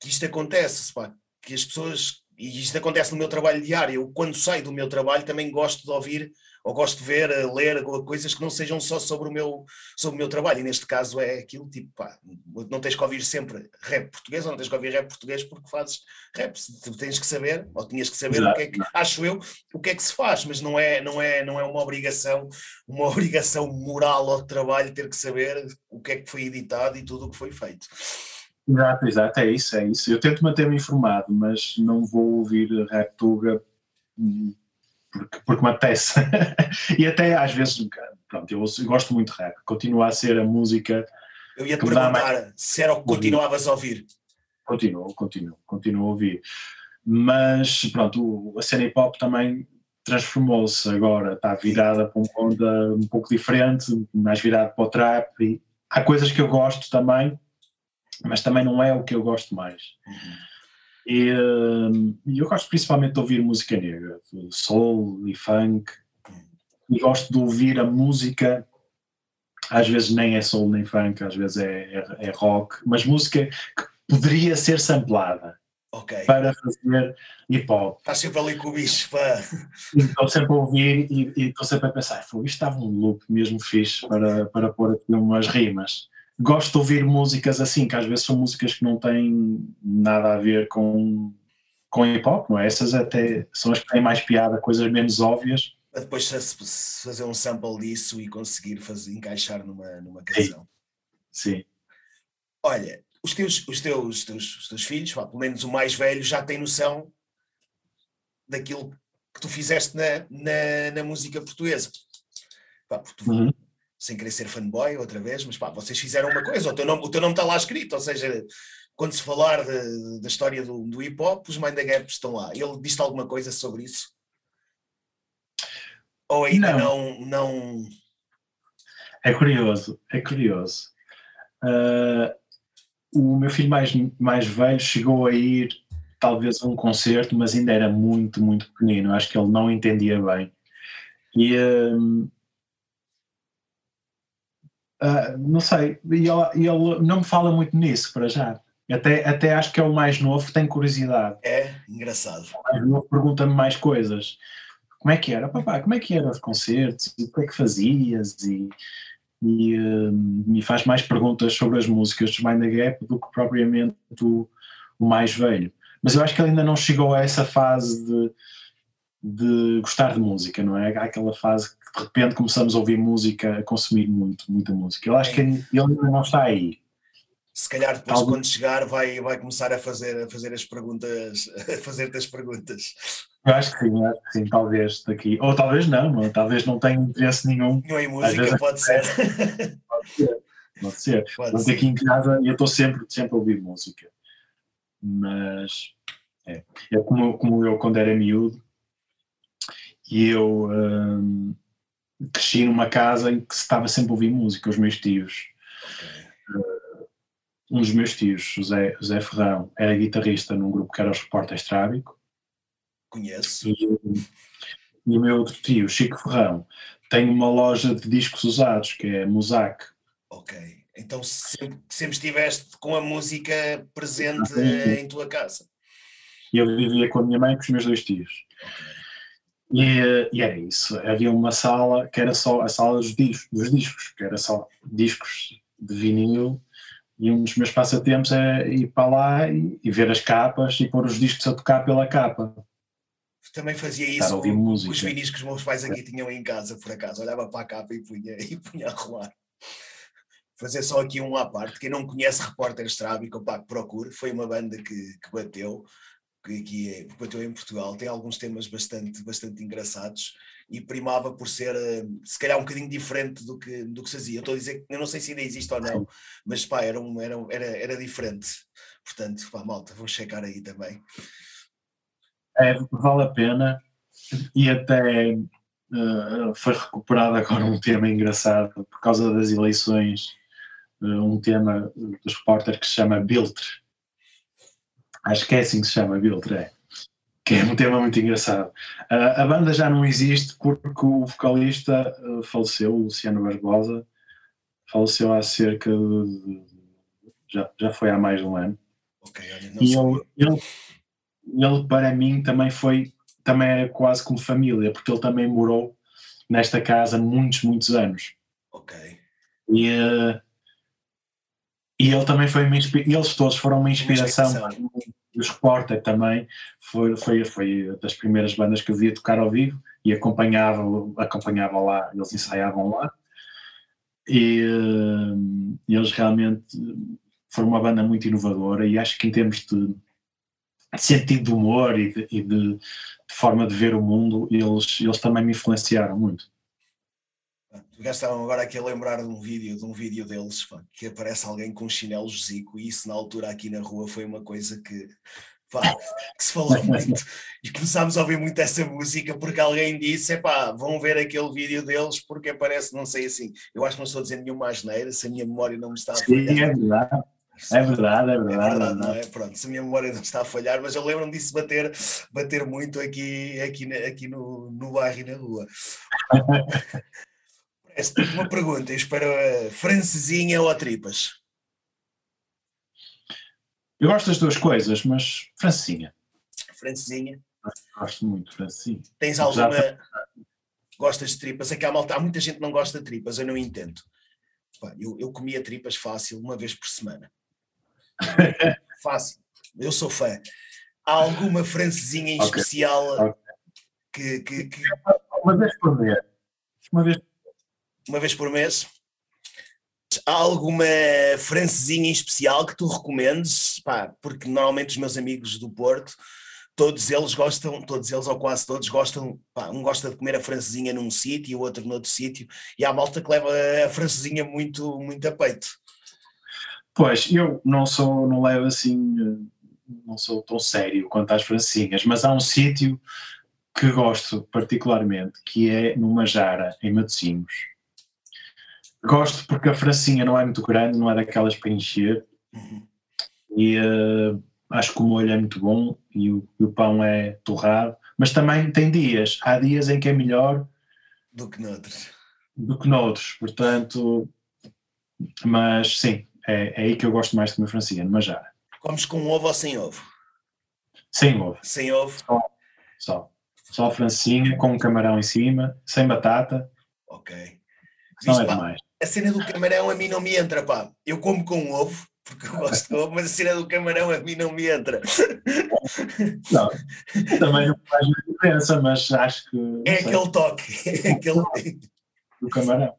que isto acontece, pá, que as pessoas, e isto acontece no meu trabalho diário, eu quando saio do meu trabalho também gosto de ouvir ou gosto de ver, ler coisas que não sejam só sobre o meu, sobre o meu trabalho, e neste caso é aquilo tipo, pá, não tens que ouvir sempre rap português, ou não tens que ouvir rap português porque fazes rap, tu tens que saber, ou tinhas que saber o que é que, acho eu, o que é que se faz, mas não é, não é, não é uma obrigação, uma obrigação moral ao trabalho ter que saber o que é que foi editado e tudo o que foi feito. Exato, exato, é isso, é isso. Eu tento manter-me informado, mas não vou ouvir rap tuga hum, porque, porque me apetece. e até às vezes, pronto, eu, eu, gosto muito de rap, continua a ser a música. Eu ia te perguntar mais... se era o que continuavas a ouvir. Continuo, continuo, continuo a ouvir. Mas pronto, a cena hip hop também transformou-se agora, está virada para um ponto um pouco diferente, mais virado para o trap. E há coisas que eu gosto também, mas também não é o que eu gosto mais. Uhum. E, e eu gosto principalmente de ouvir música negra, soul e funk, e gosto de ouvir a música, às vezes nem é soul nem funk, às vezes é, é, é rock, mas música que poderia ser samplada. Okay. para fazer hip hop. Estás sempre ali com o bicho para. Estou sempre a ouvir e estou sempre a pensar, isto estava um loop mesmo fixe para, para pôr aqui umas rimas gosto de ouvir músicas assim, que às vezes são músicas que não têm nada a ver com, com hip hop, não é? Essas até são as que têm mais piada, coisas menos óbvias. Depois fazer um sample disso e conseguir fazer, encaixar numa, numa canção. sim. Olha, os teus, os teus, os teus, os teus filhos, pá, pelo menos o mais velho, já tem noção daquilo que tu fizeste na, na, na música portuguesa. Pá, tu, Uhum. Sem querer ser fanboy outra vez, mas pá, vocês fizeram uma coisa, o teu nome, o teu nome está lá escrito, ou seja, quando se falar de- da história do, do hip hop, os Mind the Gap estão lá. Ele disse alguma coisa sobre isso? Ou ainda não, não, É curioso, é curioso. Ah, o meu filho mais, mais velho chegou a ir talvez a um concerto, mas ainda era muito, muito pequenino. Acho que ele não entendia bem. E hum, ah, não sei, e ele, e ele não me fala muito nisso para já. Até, até acho que é o mais novo, tem curiosidade. é engraçado. O mais novo pergunta-me mais coisas. Como é que era? Papá, como é que era os concertos? E o que é que fazias? E, e hum, me faz mais perguntas sobre as músicas do Mind the Gap do que propriamente o, o mais velho. Mas eu acho que ele ainda não chegou a essa fase de, de gostar de música, não é? Há aquela fase que de repente começamos a ouvir música, a consumir muito, muita música. Eu acho que ele ainda não está aí. Se calhar depois, Algum- quando chegar, vai, vai começar a fazer, a fazer as perguntas, a fazer-te as perguntas. Eu acho que sim, eu acho que sim, talvez daqui. Ou talvez não, talvez não tenha interesse nenhum. Não em música, vezes pode ser. Pode ser. Pode Mas ser. aqui em casa eu estou sempre, sempre a ouvir música. Mas é, é como, como eu quando era miúdo e eu hum, cresci numa casa em que se estava sempre a ouvir música, os meus tios. Ok. Um dos meus tios, José, José Ferrão, era guitarrista num grupo que era os Repórteres Trábico Conheço. e, e o meu outro tio, Chico Ferrão, tem uma loja de discos usados que é Musac. Ok. Então sempre, sempre estiveste com a música presente em tua casa. E eu vivia com a minha mãe e com os meus dois tios. E, eh, e era isso. Havia uma sala que era só a sala dos discos, dos discos, que era só discos de vinil. E um dos meus passatempos é ir para lá e, e ver as capas e pôr os discos a tocar pela capa. Também fazia isso com música. os vinis que os meus pais aqui tinham em casa, por acaso. Olhava para a capa e punha, e punha a rolar. Fazer só aqui um à parte. Quem não conhece Repórter Strábico, pá, que procure. Foi uma banda que, que bateu, que aqui é, bateu em Portugal. Tem alguns temas bastante, bastante engraçados e primava por ser, eh, se calhar, um bocadinho diferente do que, do que se fazia. Eu estou a dizer que eu não sei se ainda existe ou não, mas pá, era, um, era, era, era diferente. Portanto, pá, malta, vou checar aí também. É, vale a pena. E até eh, foi recuperado agora um tema engraçado por causa das eleições. eh, um tema dos repórteres que se chama Biltre. Acho que é assim que se chama, Biltre, é. Que é um tema muito engraçado. Ah, a banda já não existe porque o vocalista eh, faleceu, o Luciano Barbosa, faleceu há cerca de. Já, já foi há mais de um ano. Ok, olha, não E ele, ele, ele, para mim, também foi, também é quase como família, porque ele também morou nesta casa muitos, muitos anos. Ok. E, eh, e ele também foi uma inspiração, eles todos foram uma inspiração, inspiração. para mim. os Repórter também, foi, foi, foi das primeiras bandas que eu via tocar ao vivo e acompanhava, acompanhava lá, eles ensaiavam lá. E, eh, e eles realmente foram uma banda muito inovadora e acho que em termos de, de sentido de humor e, de, e de- de forma de ver o mundo, eles, eles também me influenciaram muito. Estavam agora aqui a lembrar de um vídeo, de um vídeo deles, pá, que aparece alguém com um chinelo zico, e isso na altura aqui na rua foi uma coisa que, pá, que se falou muito. E começámos a ouvir muito essa música porque alguém disse, epá, vão ver aquele vídeo deles porque aparece, não sei assim. Eu acho que não estou a dizer nenhuma asneira, se a minha memória não me está a Sim, falhar. é verdade, é verdade, é É verdade. verdade, não é? Pronto, se a minha memória não está a falhar, mas eu lembro-me disso bater, bater muito aqui, aqui, aqui no, no bairro e na rua. Tipo uma pergunta, isto para francesinha ou a tripas? Eu gosto das duas coisas, mas francesinha. Francesinha, Gosto muito de francesinha. tens alguma. Gostas de tripas? É que há, malta, há muita gente que não gosta de tripas, eu não entendo. Eu, eu comia tripas fácil, uma vez por semana. fácil. Eu sou fã. Há alguma francesinha em Ok, especial ok. que, que, que Uma vez por mês. Uma vez uma vez por mês. há alguma francesinha em especial que tu recomendes? Pá, porque normalmente os meus amigos do Porto, todos eles gostam, todos eles ou quase todos gostam, pá, um gosta de comer a francesinha num sítio e o outro noutro sítio, e há malta que leva a francesinha muito, muito a peito. Pois, eu não sou, não levo assim, não sou tão sério quanto às francinhas, mas há um sítio que gosto particularmente, que é numa jara, em Matosinhos. Gosto porque a francinha não é muito grande, não é daquelas para encher, uhum. e uh, acho que o molho é muito bom e o, e o, pão é torrado, mas também tem dias, há dias em que é melhor do que noutros. Do que noutros, portanto, mas sim, é, é aí que eu gosto mais de comer francinha, numa jara. Comes com ovo ou sem ovo? Sem ovo. Sem ovo? Só. Só, só francinha com um camarão em cima, sem batata. Ok. Não é pá. A cena do camarão a mim não me entra, pá. Eu como com ovo, porque eu gosto de ovo, mas a cena do camarão a mim não me entra. Não, também não faz diferença, mas acho que. É sei. aquele toque. É aquele... Do camarão.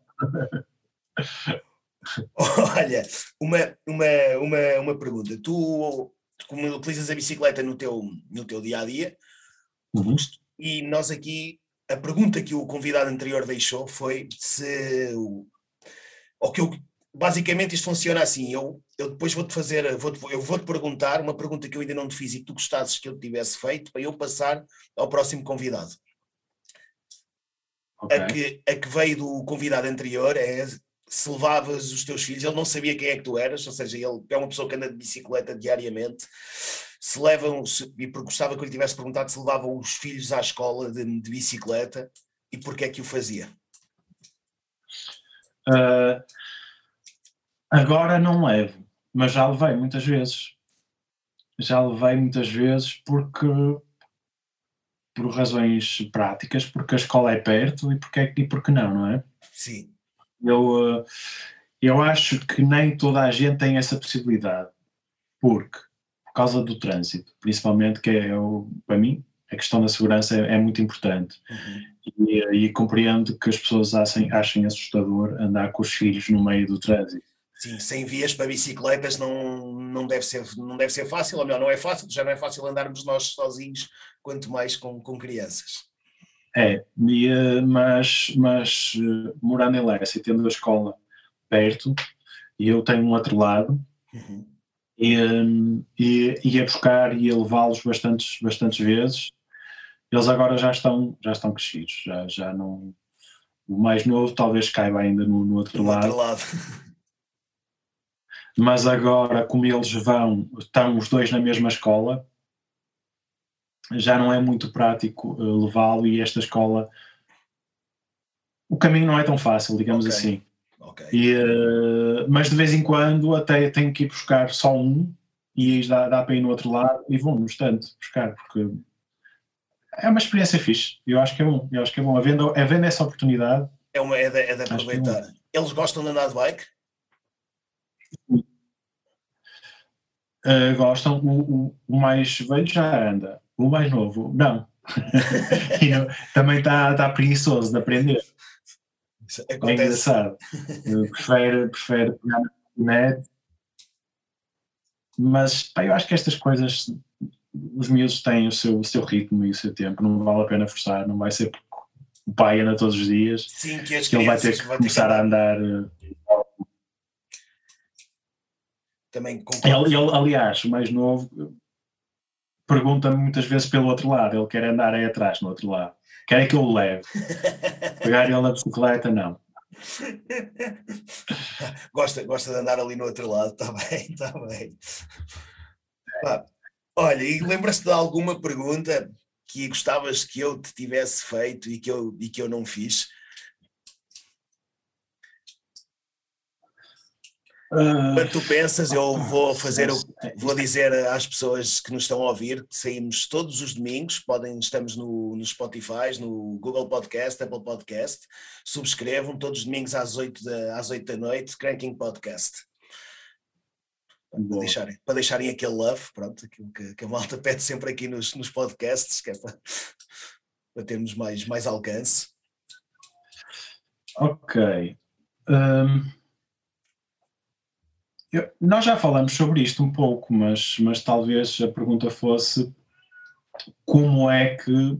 Olha, uma, uma, uma, uma pergunta. Tu, como utilizas a bicicleta no teu, no teu dia a dia, uhum. e nós aqui, a pergunta que o convidado anterior deixou foi se. Ou que eu, basicamente isto funciona assim. Eu, eu depois vou-te fazer, vou eu vou-te perguntar uma pergunta que eu ainda não te fiz e que tu gostasses que eu tivesse feito para eu passar ao próximo convidado. Okay. A, que, a que veio do convidado anterior é se levavas os teus filhos, ele não sabia quem é que tu eras, ou seja, ele é uma pessoa que anda de bicicleta diariamente, se levam, se, e gostava que eu lhe tivesse perguntado se levavam os filhos à escola de, de bicicleta e porquê é que o fazia. Uh, agora não levo, mas já levei muitas vezes. Já levei muitas vezes porque por razões práticas, porque a escola é perto e porque, é, e porque não, não é? Sim. Eu, eh, eu acho que nem toda a gente tem essa possibilidade, porque, por causa do trânsito, principalmente, que é, para mim, a questão da segurança é, é muito importante. Uhum. E, e, compreendo que as pessoas achem, achem assustador andar com os filhos no meio do trânsito. Sim, sem vias para bicicletas não, não, deve ser, não deve ser fácil, ou melhor, não é fácil, já não é fácil andarmos nós sozinhos, quanto mais com, com crianças. É, mas, mas eh, morando em Lessa e tendo a escola perto, e eu tenho um outro lado, uhum. E, e ia buscar e ia levá-los bastantes, bastantes vezes. Eles agora já estão, já estão crescidos, já, já não. O mais novo talvez caiba ainda no, no outro, no lado. outro lado. Mas agora, como eles vão, estão os dois na mesma escola, já não é muito prático uh, levá-lo e esta escola o caminho não é tão fácil, digamos okay. assim. Okay. E, uh, mas de vez em quando até tenho que ir buscar só um e dá, dá para ir no outro lado e vou no estante buscar, porque é uma experiência fixe. Eu acho que é bom, eu acho que é bom. Havendo, havendo essa oportunidade. É, uma, é, de, é de é aproveitar. É Eles gostam de andar de bike? Uh, gostam, o, o, o mais velho já anda. O mais novo, não. não também está tá preguiçoso de aprender. É engraçado. prefere, prefere pegar na internet. Mas pá, eu acho que estas coisas, os miúdos têm o seu, o seu ritmo e o seu tempo, não vale a pena forçar, não vai ser porque o pai anda todos os dias Sim, que, que ele vai ter que começar a andar. Eh, também ele, ele, aliás, o mais novo, pergunta-me muitas vezes pelo outro lado, ele quer andar aí atrás, no outro lado. Quer é que eu o leve? Pegar ele na bicicleta, não. gosta, gosta de andar ali no outro lado, está bem, está bem. olha, e lembras-te de alguma pergunta que gostavas que eu te tivesse feito e que eu, e que eu não fiz? Quando tu pensas, eu vou fazer, vou dizer às pessoas que nos estão a ouvir, saímos todos os domingos, podem, estamos no, no Spotify, no Google Podcast, Apple Podcast, subscrevam todos os domingos às 8 da, às 8 da noite, Cranking Podcast. Para deixarem, para deixarem aquele love, pronto, aquilo que, que a malta pede sempre aqui nos, nos podcasts, que é para, para termos mais, mais alcance. Ok. Um Eu, nós já falamos sobre isto um pouco, mas, mas talvez a pergunta fosse como é que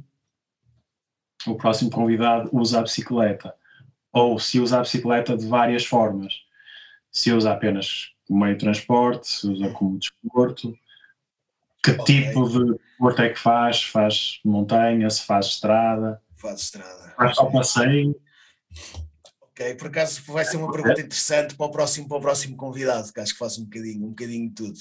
o próximo convidado usa a bicicleta? Ou se usa a bicicleta de várias formas. Se usa apenas como meio de transporte, se usa como desporto, que okay. tipo de desporto é que faz? Faz montanha, se faz estrada? Faz estrada. Faz só passeio? Ok, por acaso vai ser uma pergunta interessante para o próximo, para o próximo convidado, que acho que faz um bocadinho, um bocadinho de tudo.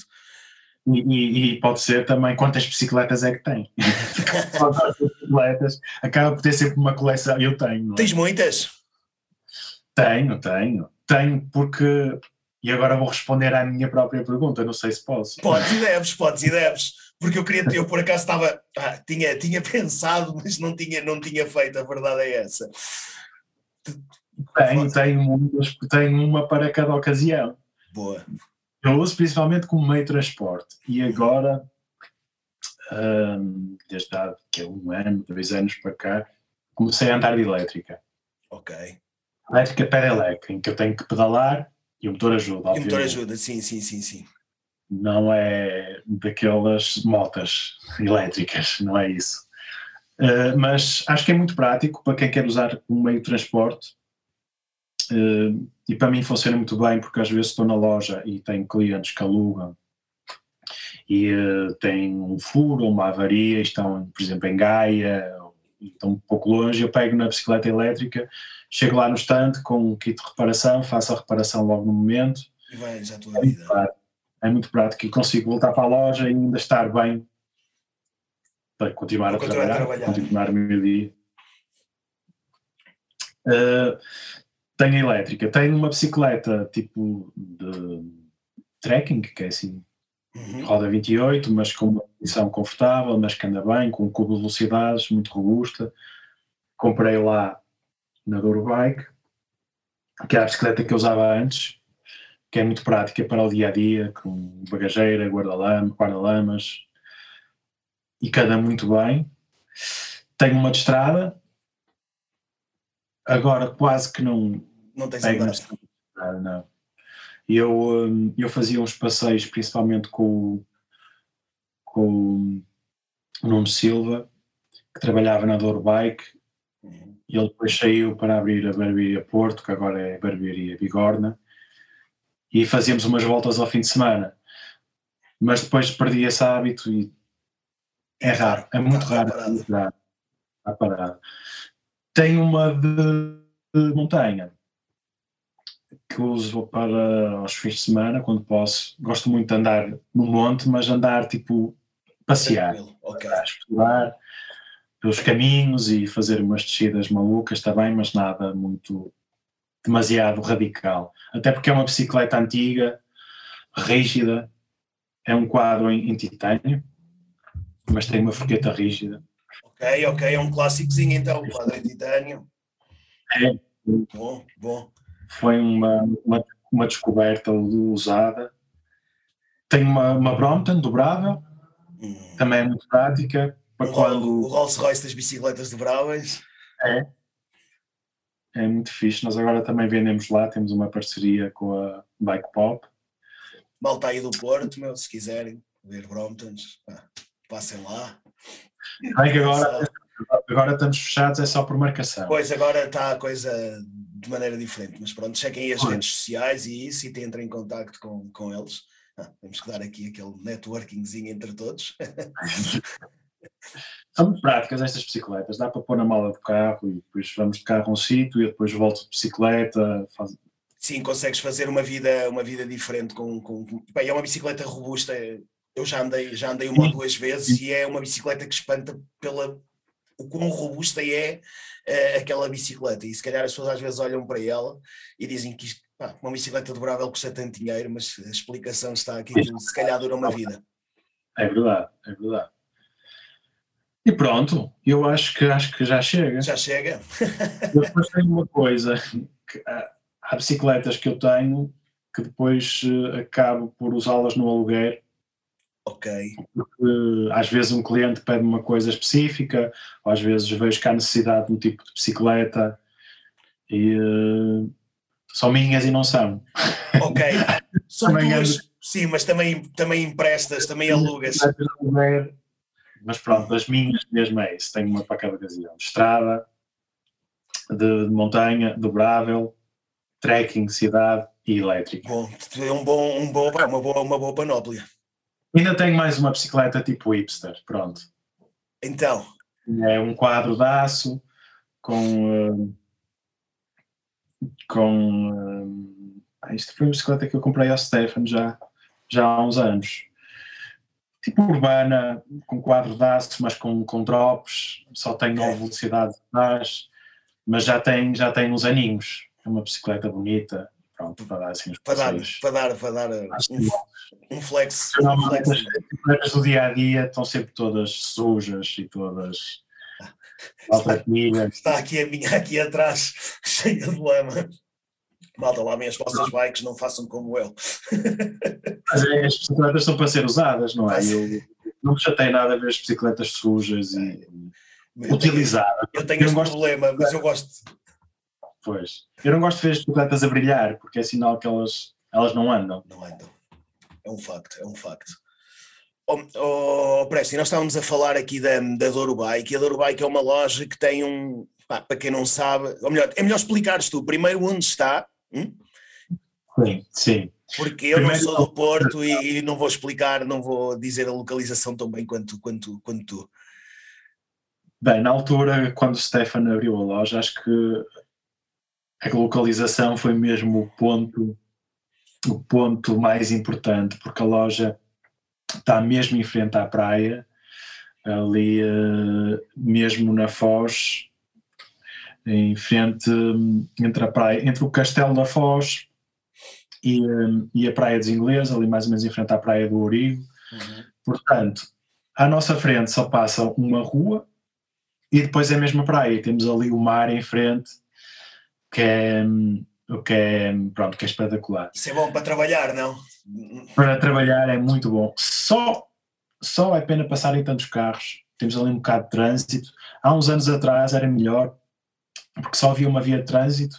E, e, e, pode ser também quantas bicicletas é que tem. bicicletas, acaba por ter sempre uma coleção. Eu tenho. É? Tens muitas? Tenho, tenho. Tenho porque. E agora vou responder à minha própria pergunta, não sei se posso. Podes e deves, podes e deves. Porque eu queria, eu por acaso estava, ah, tinha, tinha pensado, mas não tinha, não tinha feito, a verdade é essa. Tenho, tenho, muitas, tenho uma para cada ocasião. Boa. Eu uso principalmente como meio de transporte e agora, um, desde há que é um ano, dois anos para cá, comecei a andar de elétrica. Ok. Elétrica pedelec, em que eu tenho que pedalar e o motor ajuda. E o motor ajuda, sim, sim, sim, sim. Não é daquelas motas elétricas, não é isso. Uh, mas acho que é muito prático para quem quer usar um meio de transporte Uh, e para mim funciona muito bem porque às vezes estou na loja e tenho clientes que alugam e uh, têm um furo uma avaria, estão, por exemplo, em Gaia, estão um pouco longe, eu pego na bicicleta elétrica, chego lá no estande com um kit de reparação, faço a reparação logo no momento. E vai já a vida. É muito prático e consigo voltar para a loja e ainda estar bem para continuar, a, trabalhar, a trabalhar, continuar o meu dia. Uh, tenho elétrica, tenho uma bicicleta tipo de trekking, que é assim, uhum. roda 28, mas com uma posição confortável, mas que anda bem, com um cubo de velocidades, muito robusta. Comprei lá na Bike, que é a bicicleta que eu usava antes, que é muito prática para o dia a dia, com bagageira, guarda-lamas, guarda e cada muito bem. Tenho uma de estrada, agora quase que não, não tens andado? Não, não. Eu, hum, eu fazia uns passeios principalmente com, com o Nuno Silva, que trabalhava na Douro Bike, uhum. e ele depois saiu para abrir a Barbearia Porto, que agora é Barbearia Bigorna, e fazíamos umas voltas ao fim de semana. Mas depois perdi esse hábito e é raro, é muito tá, raro. Está parado. Está parado. Tenho uma de, de montanha, que uso para os fins de semana, quando posso. Gosto muito de andar no monte, mas andar tipo passear, okay. explorar pelos caminhos e fazer umas descidas malucas também, mas nada muito demasiado radical. Até porque é uma bicicleta antiga, rígida, é um quadro em, em titânio, mas tem uma forqueta rígida. Ok, ok, é um clássicozinho então, o quadro em titânio. É. Bom, bom foi uma, uma, uma descoberta usada. Tem uma, uma Brompton dobrável, hum. também é muito prática. Para o, quando... o Rolls Royce das bicicletas dobráveis. É. É muito fixe. Nós agora também vendemos lá, temos uma parceria com a Bike Pop. Malta aí do Porto, meu, se quiserem ver Bromptons, passem lá. Bem que agora, agora estamos fechados, é só por marcação. Pois, agora está a coisa de maneira diferente. Mas pronto, chequem as redes sociais e isso e entrem em contato com, com eles. Ah, temos que dar aqui aquele networkingzinho entre todos. São muito práticas estas bicicletas, dá para pôr na mala do carro e depois vamos de carro a um sítio e depois volto de bicicleta. Faz... Sim, consegues fazer uma vida, uma vida diferente com, com... Bem, é uma bicicleta robusta, eu já andei, já andei uma ou duas vezes e é uma bicicleta que espanta pela o quão robusta é uh, aquela bicicleta. E se calhar as pessoas às vezes olham para ela e dizem que isto, pá, uma bicicleta dobrável custa tanto dinheiro, mas a explicação está aqui que se calhar dura uma vida. É verdade, é verdade. E pronto, eu acho que acho que já chega. Já chega. depois tenho uma coisa, há, há bicicletas que eu tenho que depois uh, acabo por usá-las no aluguer Ok. Porque às vezes um cliente pede uma coisa específica, às vezes vejo que há necessidade de um tipo de bicicleta e, São minhas e não são. Ok. São tuas, sim, mas também, também emprestas, também alugas. Mas pronto, as minhas mesmo é isso. Tenho uma para cada ocasião. Estrada, de, de montanha, dobrável, trekking, cidade e elétrica. Bom, é um bom, um bom, uma, boa, uma boa panóplia. Ainda tenho mais uma bicicleta tipo hipster, pronto. Então? É um quadro de aço com... Uh, com... Uh, isto foi uma bicicleta que eu comprei ao Stefan já, já há uns anos. Tipo urbana, com quadro de aço, mas com, com drops, só tem nova velocidade atrás, mas já tem, já tem uns aninhos. É uma bicicleta bonita, pronto, para dar assim para dar, para dar, para dar um, um flex. Um flex. As bicicletas do dia a dia estão sempre todas sujas e todas. Está, está aqui a minha aqui atrás, cheia de lama. Malta, lá as vossas bikes, não façam como eu. Mas é, as bicicletas são para ser usadas, não é? Eu não me chatei nada a ver as bicicletas sujas e utilizadas. Eu tenho esse problema, mas eu gosto. Pois. Eu não gosto de ver as bicicletas a brilhar, porque é sinal que elas, elas não andam. Não andam. É um facto, é um facto. Oh, oh Presti, nós estávamos a falar aqui da, da Douro Bike, e a Douro Bike é uma loja que tem um, pá, para quem não sabe, ou melhor, é melhor explicares tu primeiro onde está, Hum? Sim, sim. Porque eu Primeiro, não sou do Porto e, e, não vou explicar, não vou dizer a localização tão bem quanto, quanto, quanto tu. Bem, na altura, quando o Stefan abriu a loja, acho que a localização foi mesmo o ponto, o ponto mais importante, porque a loja está mesmo em frente à praia, ali eh, mesmo na Foz, em frente entre a praia, entre o Castelo da Foz e, e a Praia dos Ingleses, ali mais ou menos em frente à Praia do Origo. Uhum. Portanto, à nossa frente só passa uma rua e depois é a mesma praia. Temos ali o mar em frente, que é, que é, pronto, que é espetacular. Isso é bom para trabalhar, não? Para trabalhar é muito bom. Só, só é pena passarem tantos carros. Temos ali um bocado de trânsito. Há uns anos atrás era melhor, porque só havia uma via de trânsito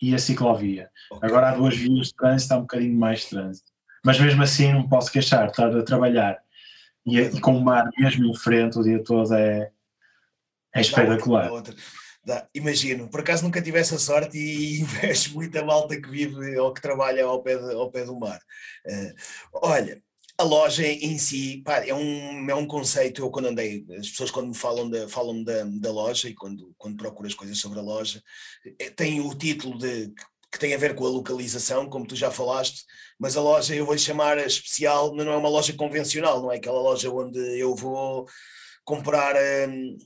e a ciclovia. Okay. Agora há duas vias de trânsito, há um bocadinho mais de trânsito. Mas mesmo assim não posso queixar, estar a trabalhar e, e com o mar mesmo em frente o dia todo é, é espetacular. Dá outra, dá. Imagino, por acaso nunca tive essa sorte e invejo muita malta que vive ou que trabalha ao pé, de, ao pé do mar. Uh, olha, a loja em si pá, é, um, é um conceito. Eu, quando andei, as pessoas, quando me falam, de, falam da, da loja e quando, quando procuro as coisas sobre a loja, é, tem o título de que tem a ver com a localização, como tu já falaste, mas a loja eu vou chamar especial, não é uma loja convencional, não é aquela loja onde eu vou comprar hum,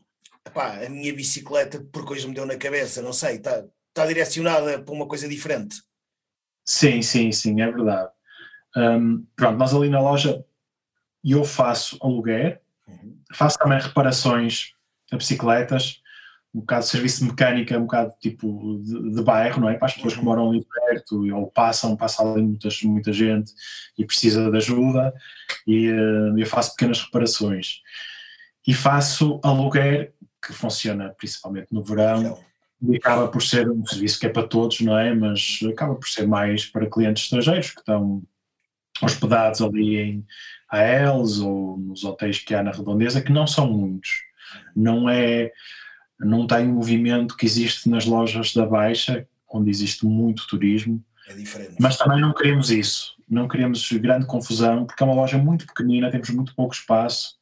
epá, a minha bicicleta porque hoje me deu na cabeça, não sei, está, está direcionada para uma coisa diferente. Sim, sim, sim, é verdade. Um, pronto, nós ali na loja eu faço aluguer, uhum. faço também reparações a bicicletas, um bocado de serviço de mecânica, um bocado tipo de, de bairro, não é? Para as pessoas que uhum. moram ali perto ou passam, passa ali muitas, muita gente e precisa de ajuda e uh, eu faço pequenas reparações. E faço aluguer, que funciona principalmente no verão, e acaba por ser um serviço que é para todos, não é? Mas acaba por ser mais para clientes estrangeiros que estão hospedados ali em AELs ou nos hotéis que há na redondeza, que não são muitos. Não é, não tem o movimento que existe nas lojas da Baixa, onde existe muito turismo. É diferente. Mas também não queremos isso, não queremos grande confusão, porque é uma loja muito pequenina, temos muito pouco espaço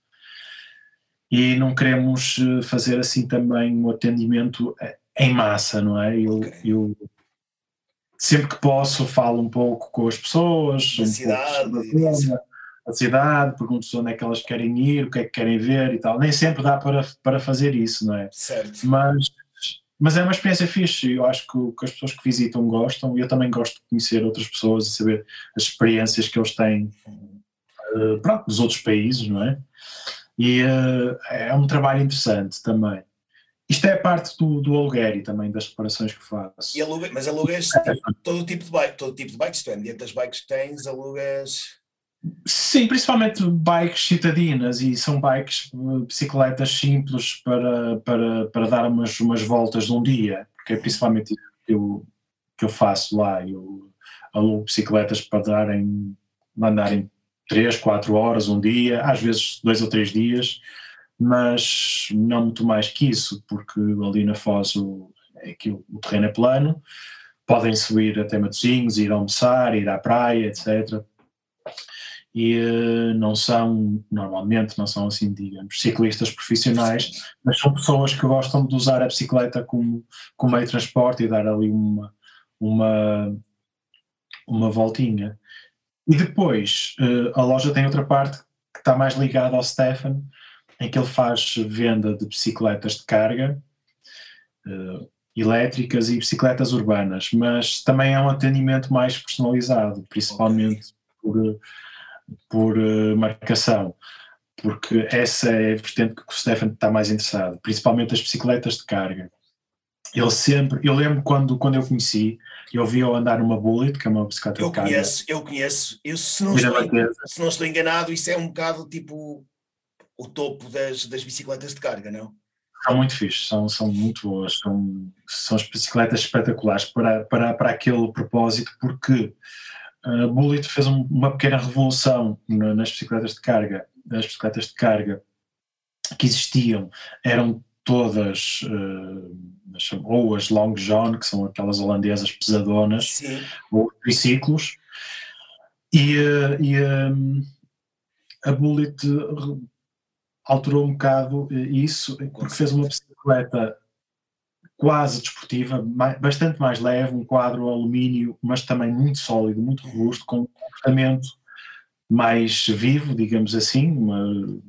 e não queremos eh, fazer assim também um atendimento eh, em massa, não é? Eu, okay. eu sempre que posso falo um pouco com as pessoas, um cidade, a cidade, pergunto onde é que elas querem ir, o que é que querem ver e tal. Nem sempre dá para, para fazer isso, não é? Certo. Mas, mas é uma experiência fixe, eu acho que, que as pessoas que visitam gostam e eu também gosto de conhecer outras pessoas e saber as experiências que eles têm uh, pronto, dos outros países, não é? E uh, é um trabalho interessante também. Isto é parte do, do aluguer e também das reparações que faço. Aluga, mas alugas todo tipo de bike, todo tipo de bikes, tu é, mediante das bikes que tens, alugas. Sim, principalmente bikes citadinas e são bikes, eh, bicicletas simples para, para, para dar umas, umas voltas num dia, porque é principalmente isso que eu, que eu faço lá. Eu alugo bicicletas para darem, andarem 3, 4 horas, um dia, às vezes dois ou três dias, mas não muito mais que isso, porque ali na Foz o, é o terreno é plano, podem subir até Matosinhos, ir almoçar, ir à praia, etc. E uh, não são, normalmente, não são assim, digamos, ciclistas profissionais, mas são pessoas que gostam de usar a bicicleta como, como meio de transporte e dar ali uma, uma, uma voltinha. E depois, uh, a loja tem outra parte que está mais ligada ao Stefan, em que ele faz venda de bicicletas de carga, uh, elétricas e bicicletas urbanas, mas também é um atendimento mais personalizado, principalmente por, por uh, marcação, porque essa é a vertente que o Stefan está mais interessado, principalmente as bicicletas de carga. Ele sempre, eu lembro quando, quando eu conheci, eu vi-o andar uma Bullet, que é uma bicicleta eu de carga. Conheço, eu conheço, eu se não, estou, se não estou enganado, isso é um bocado tipo o topo das, das bicicletas de carga, não? São muito fixes, são, são muito boas, são, são bicicletas espetaculares para, para, para aquele propósito, porque a Bullet fez um, uma pequena revolução nas bicicletas de carga. As bicicletas de carga que existiam eram todas, uh, ou as Long John, que são aquelas holandesas pesadonas, Sim. ou triciclos, e, uh, e um, a Bullet alterou um bocado eh, isso, porque fez uma bicicleta quase desportiva, bastante mais leve, um quadro alumínio, mas também muito sólido, muito robusto, com um comportamento mais vivo, digamos assim, uma,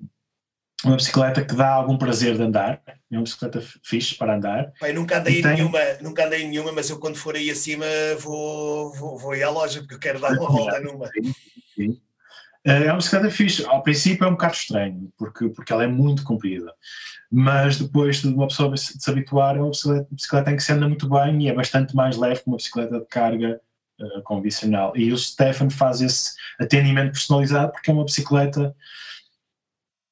uma bicicleta que dá algum prazer de andar, é uma bicicleta fixe para andar. Pai, nunca andei tem... em nenhuma, nunca andei em nenhuma, mas eu quando for aí acima vou, vou, vou ir à loja porque eu quero dar uma volta numa. Sim, sim. É uma bicicleta fixe. Ao princípio é um bocado estranho, porque, porque ela é muito comprida. Mas depois de uma pessoa se habituar, é uma bicicleta, bicicleta em que se anda muito bem e é bastante mais leve que uma bicicleta de carga uh, convencional. E o Stefan faz esse atendimento personalizado porque é uma bicicleta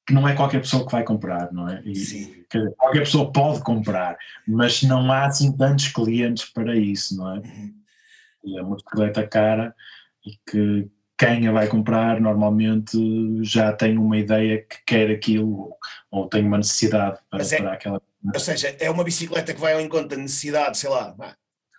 que não é qualquer pessoa que vai comprar, não é? E, Sim. Dizer, qualquer pessoa pode comprar, mas não há assim tantos clientes para isso, não é? Uhum. E é uma bicicleta cara e que quem a vai comprar normalmente já tem uma ideia que quer aquilo ou tem uma necessidade para, é, para aquela. Ou seja, é uma bicicleta que vai ao encontro da necessidade, sei lá,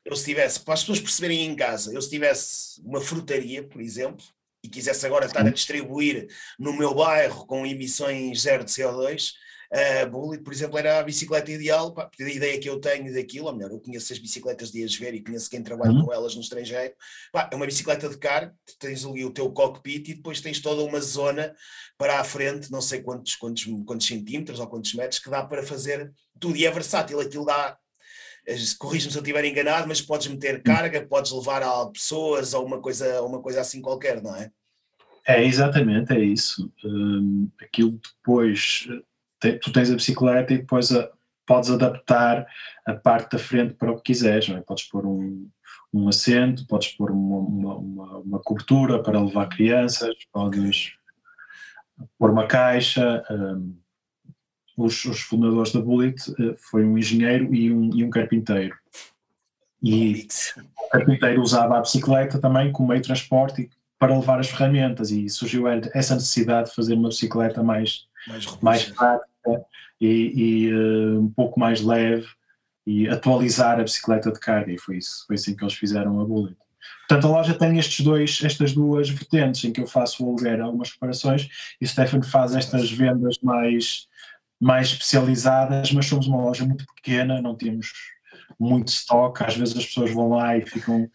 eu se tivesse, para as pessoas perceberem em casa, eu se tivesse uma frutaria, por exemplo, e quisesse agora estar a distribuir no meu bairro com emissões zero de CO2, a Bullet, por exemplo, era a bicicleta ideal, pá, a ideia que eu tenho daquilo, ou melhor, eu conheço as bicicletas de ver e conheço quem trabalha uhum. com elas no estrangeiro, pá, é uma bicicleta de carga, tens ali o teu cockpit e depois tens toda uma zona para a frente, não sei quantos, quantos, quantos centímetros ou quantos metros, que dá para fazer tudo, e é versátil, aquilo dá corrige-me se eu estiver enganado, mas podes meter carga, podes levar a pessoas ou uma coisa, uma coisa assim qualquer, não é? É, exatamente, é isso. Um, aquilo depois tu tens a bicicleta e depois a, podes adaptar a parte da frente para o que quiseres, é? podes pôr um, um assento, podes pôr uma, uma, uma, uma, cobertura para levar crianças, podes pôr uma caixa. Um, os, os, fundadores da Bullet uh, foi um engenheiro e um, e um carpinteiro. E o carpinteiro usava a bicicleta também como meio de transporte para levar as ferramentas e surgiu essa necessidade de fazer uma bicicleta mais, mais, mais prática e, e uh, um pouco mais leve e atualizar a bicicleta de carga e foi isso, foi assim que eles fizeram a Bullet. Portanto, a loja tem estes dois, estas duas vertentes em que eu faço o aluguer algumas reparações e o Stefan faz estas vendas mais, mais especializadas, mas somos uma loja muito pequena, não temos muito estoque, às vezes as pessoas vão lá e ficam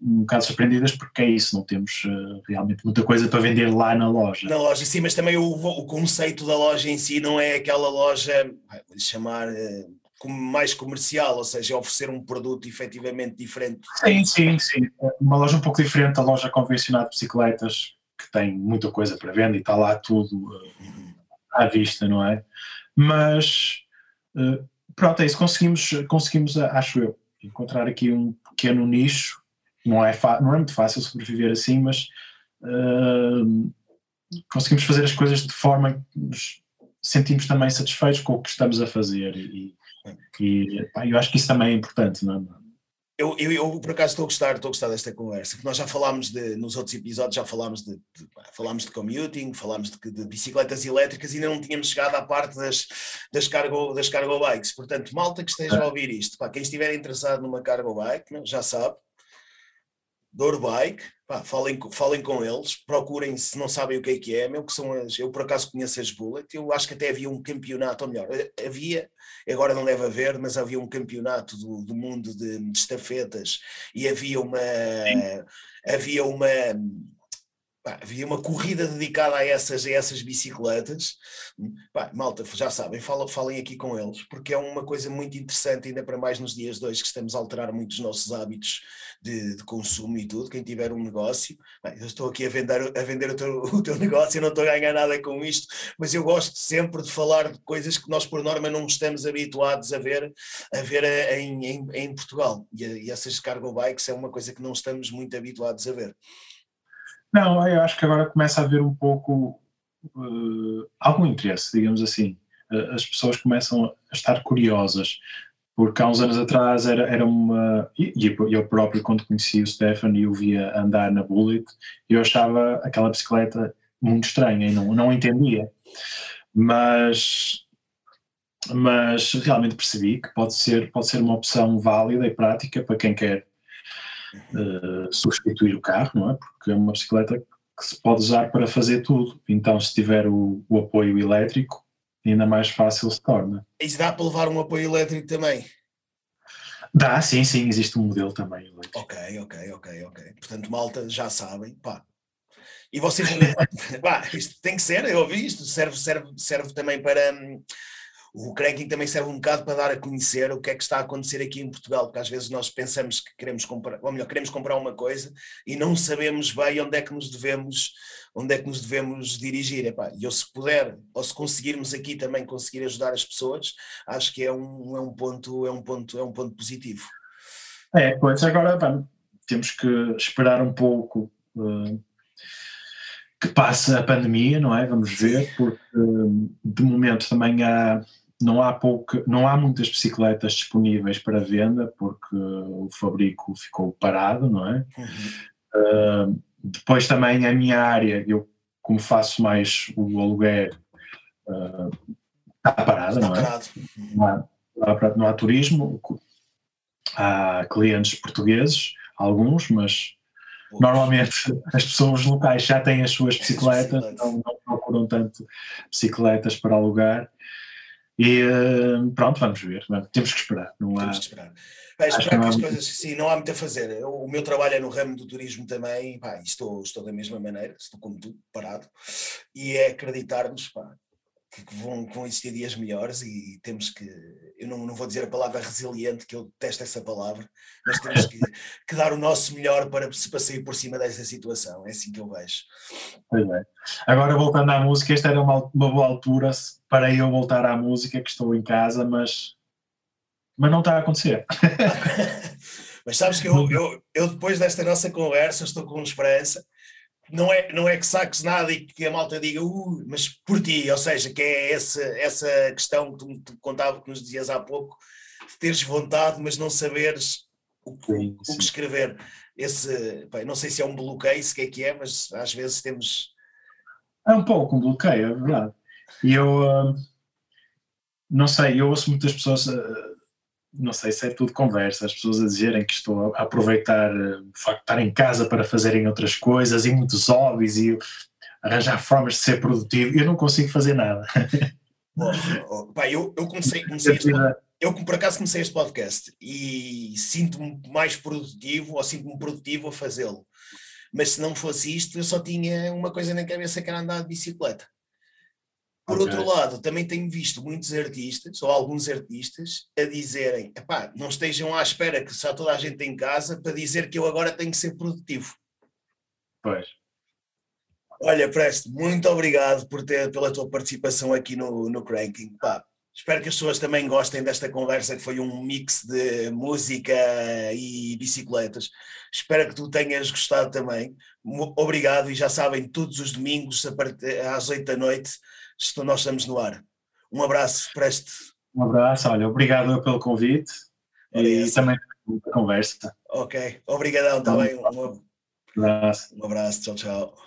um bocado surpreendidas porque é isso, não temos uh, realmente muita coisa para vender lá na loja. Na loja, sim, mas também o, o conceito da loja em si não é aquela loja, vou chamar uh, mais comercial, ou seja, oferecer um produto efetivamente diferente. Sim, sim, sim. Uma loja um pouco diferente da loja convencional de bicicletas, que tem muita coisa para venda e está lá tudo uh, à vista, não é? Mas pronto, é isso, conseguimos, conseguimos, acho eu, encontrar aqui um pequeno nicho não é, não é muito fácil sobreviver assim, mas uh, conseguimos fazer as coisas de forma que nos sentimos também satisfeitos com o que estamos a fazer e, e pá, eu acho que isso também é importante, não é? Eu, eu, eu, por acaso estou a gostar, estou a gostar desta conversa, nós já falámos de, nos outros episódios, já falámos de, de falámos de commuting, falámos de, de, bicicletas elétricas e ainda não tínhamos chegado à parte das, das, cargo, das cargo bikes. Portanto, malta que esteja a ouvir isto, pá, quem estiver interessado numa cargo bike, já sabe, Douro Bike, pá, falem, falem com eles, procurem se não sabem o que é que é, meu, que são as, eu por acaso conheço as Bullet, eu acho que até havia um campeonato, ou melhor, eh, havia, agora não deve haver, mas havia um campeonato do, do mundo de, de estafetas e havia uma, Sim. havia uma, Havia uma corrida dedicada a essas, a essas bicicletas. Pá, malta, já sabem, falem, falem aqui com eles, porque é uma coisa muito interessante, ainda para mais nos dias de hoje, que estamos a alterar muito os nossos hábitos de, de consumo e tudo. Quem tiver um negócio, eu estou aqui a vender, a vender o, teu, o teu negócio, eu não estou a ganhar nada com isto, mas eu gosto sempre de falar de coisas que nós, por norma, não estamos habituados a ver, a ver em, em, em Portugal. E, e essas cargo bikes é uma coisa que não estamos muito habituados a ver. Não, eu acho que agora começa a haver um pouco uh, algum interesse, digamos assim. Uh, as pessoas começam a estar curiosas, porque há uns anos atrás era, era uma. E, eu próprio, quando conheci o Stefan e o via andar na Bullet, eu achava aquela bicicleta muito estranha e não, não entendia. Mas, mas realmente percebi que pode ser, pode ser uma opção válida e prática para quem quer uh, substituir o carro, não é? Porque é uma bicicleta que se pode usar para fazer tudo. Então, se tiver o, o apoio elétrico, ainda mais fácil se torna. E dá para levar um apoio elétrico também? Dá, sim, sim, existe um modelo também. Elétrico. Ok, ok, ok, ok. Portanto, malta, já sabem, pá. E vocês, pá, isto tem que ser, eu ouvi isto, serve, serve, serve também para. Hum, o cranking também serve um bocado para dar a conhecer o que é que está a acontecer aqui em Portugal, porque às vezes nós pensamos que queremos comprar, ou melhor, queremos comprar uma coisa e não sabemos bem onde é que nos devemos, onde é que nos devemos dirigir. E eu se puder, ou se conseguirmos aqui também conseguir ajudar as pessoas, acho que é um, é um ponto, é um ponto, é um ponto positivo. É, pois agora temos que esperar um pouco. Uh que passe a pandemia, não é? Vamos ver, porque de momento também há não há, pouca, não há muitas bicicletas disponíveis para venda porque o fabrico ficou parado, não é? Uhum. Uh, depois também a minha área, eu como faço mais o aluguer, uh, está parada, não é? Não há, não, há, não há turismo, há clientes portugueses, alguns, mas Normalmente as pessoas locais já têm as suas bicicletas, não, não procuram tanto bicicletas para alugar. E uh, pronto, vamos ver. Temos que esperar. Não Temos há... que esperar. Pá, esperar que as coisas, sim, não há muito a fazer. Eu, o meu trabalho é no ramo do turismo também, pá, estou, estou da mesma maneira, estou como tu, parado, e é acreditar-nos, que vão, vão existir dias melhores e temos que, eu não, não vou dizer a palavra resiliente, que eu detesto essa palavra, mas temos que, que dar o nosso melhor para, para sair por cima dessa situação, é assim que eu vejo. Pois é. Agora voltando à música, esta era uma, uma boa altura para eu voltar à música, que estou em casa, mas, mas não está a acontecer. mas sabes que eu, eu, eu depois desta nossa conversa estou com esperança, não é, não é que saques nada e que a malta diga, uh, mas por ti, ou seja, que é essa, essa questão que tu, tu contava, que nos dizias há pouco, de teres vontade, mas não saberes o, sim, sim. o que escrever. Esse, bem, não sei se é um bloqueio, se que é que é, mas às vezes temos. É um pouco um bloqueio, é verdade. E eu uh, não sei, eu ouço muitas pessoas. Uh, não sei se é tudo conversa, as pessoas a dizerem que estou a aproveitar eh, o facto de estar em casa para fazerem outras coisas e muitos hobbies e arranjar formas de ser produtivo, eu não consigo fazer nada. Oh, pá, eu, eu comecei, comecei este, eu por acaso comecei este podcast e sinto-me mais produtivo ou sinto-me produtivo a fazê-lo. Mas se não fosse isto, eu só tinha uma coisa na cabeça que era andar de bicicleta. Por okay. outro lado, também tenho visto muitos artistas, ou alguns artistas, a dizerem: não estejam à espera que só toda a gente em casa para dizer que eu agora tenho que ser produtivo. Pois. Olha, Presto, muito obrigado por ter, pela tua participação aqui no, no Cranking. Pá, espero que as pessoas também gostem desta conversa, que foi um mix de música e bicicletas. Espero que tu tenhas gostado também. Obrigado, e já sabem, todos os domingos, às oito da noite estou, nós estamos no ar. Um abraço, Preste. Um abraço, olha, obrigado pelo convite Olha e essa. também muita conversa. Ok, obrigadão, está bem. Um, Um abraço. um abraço, tchau, tchau.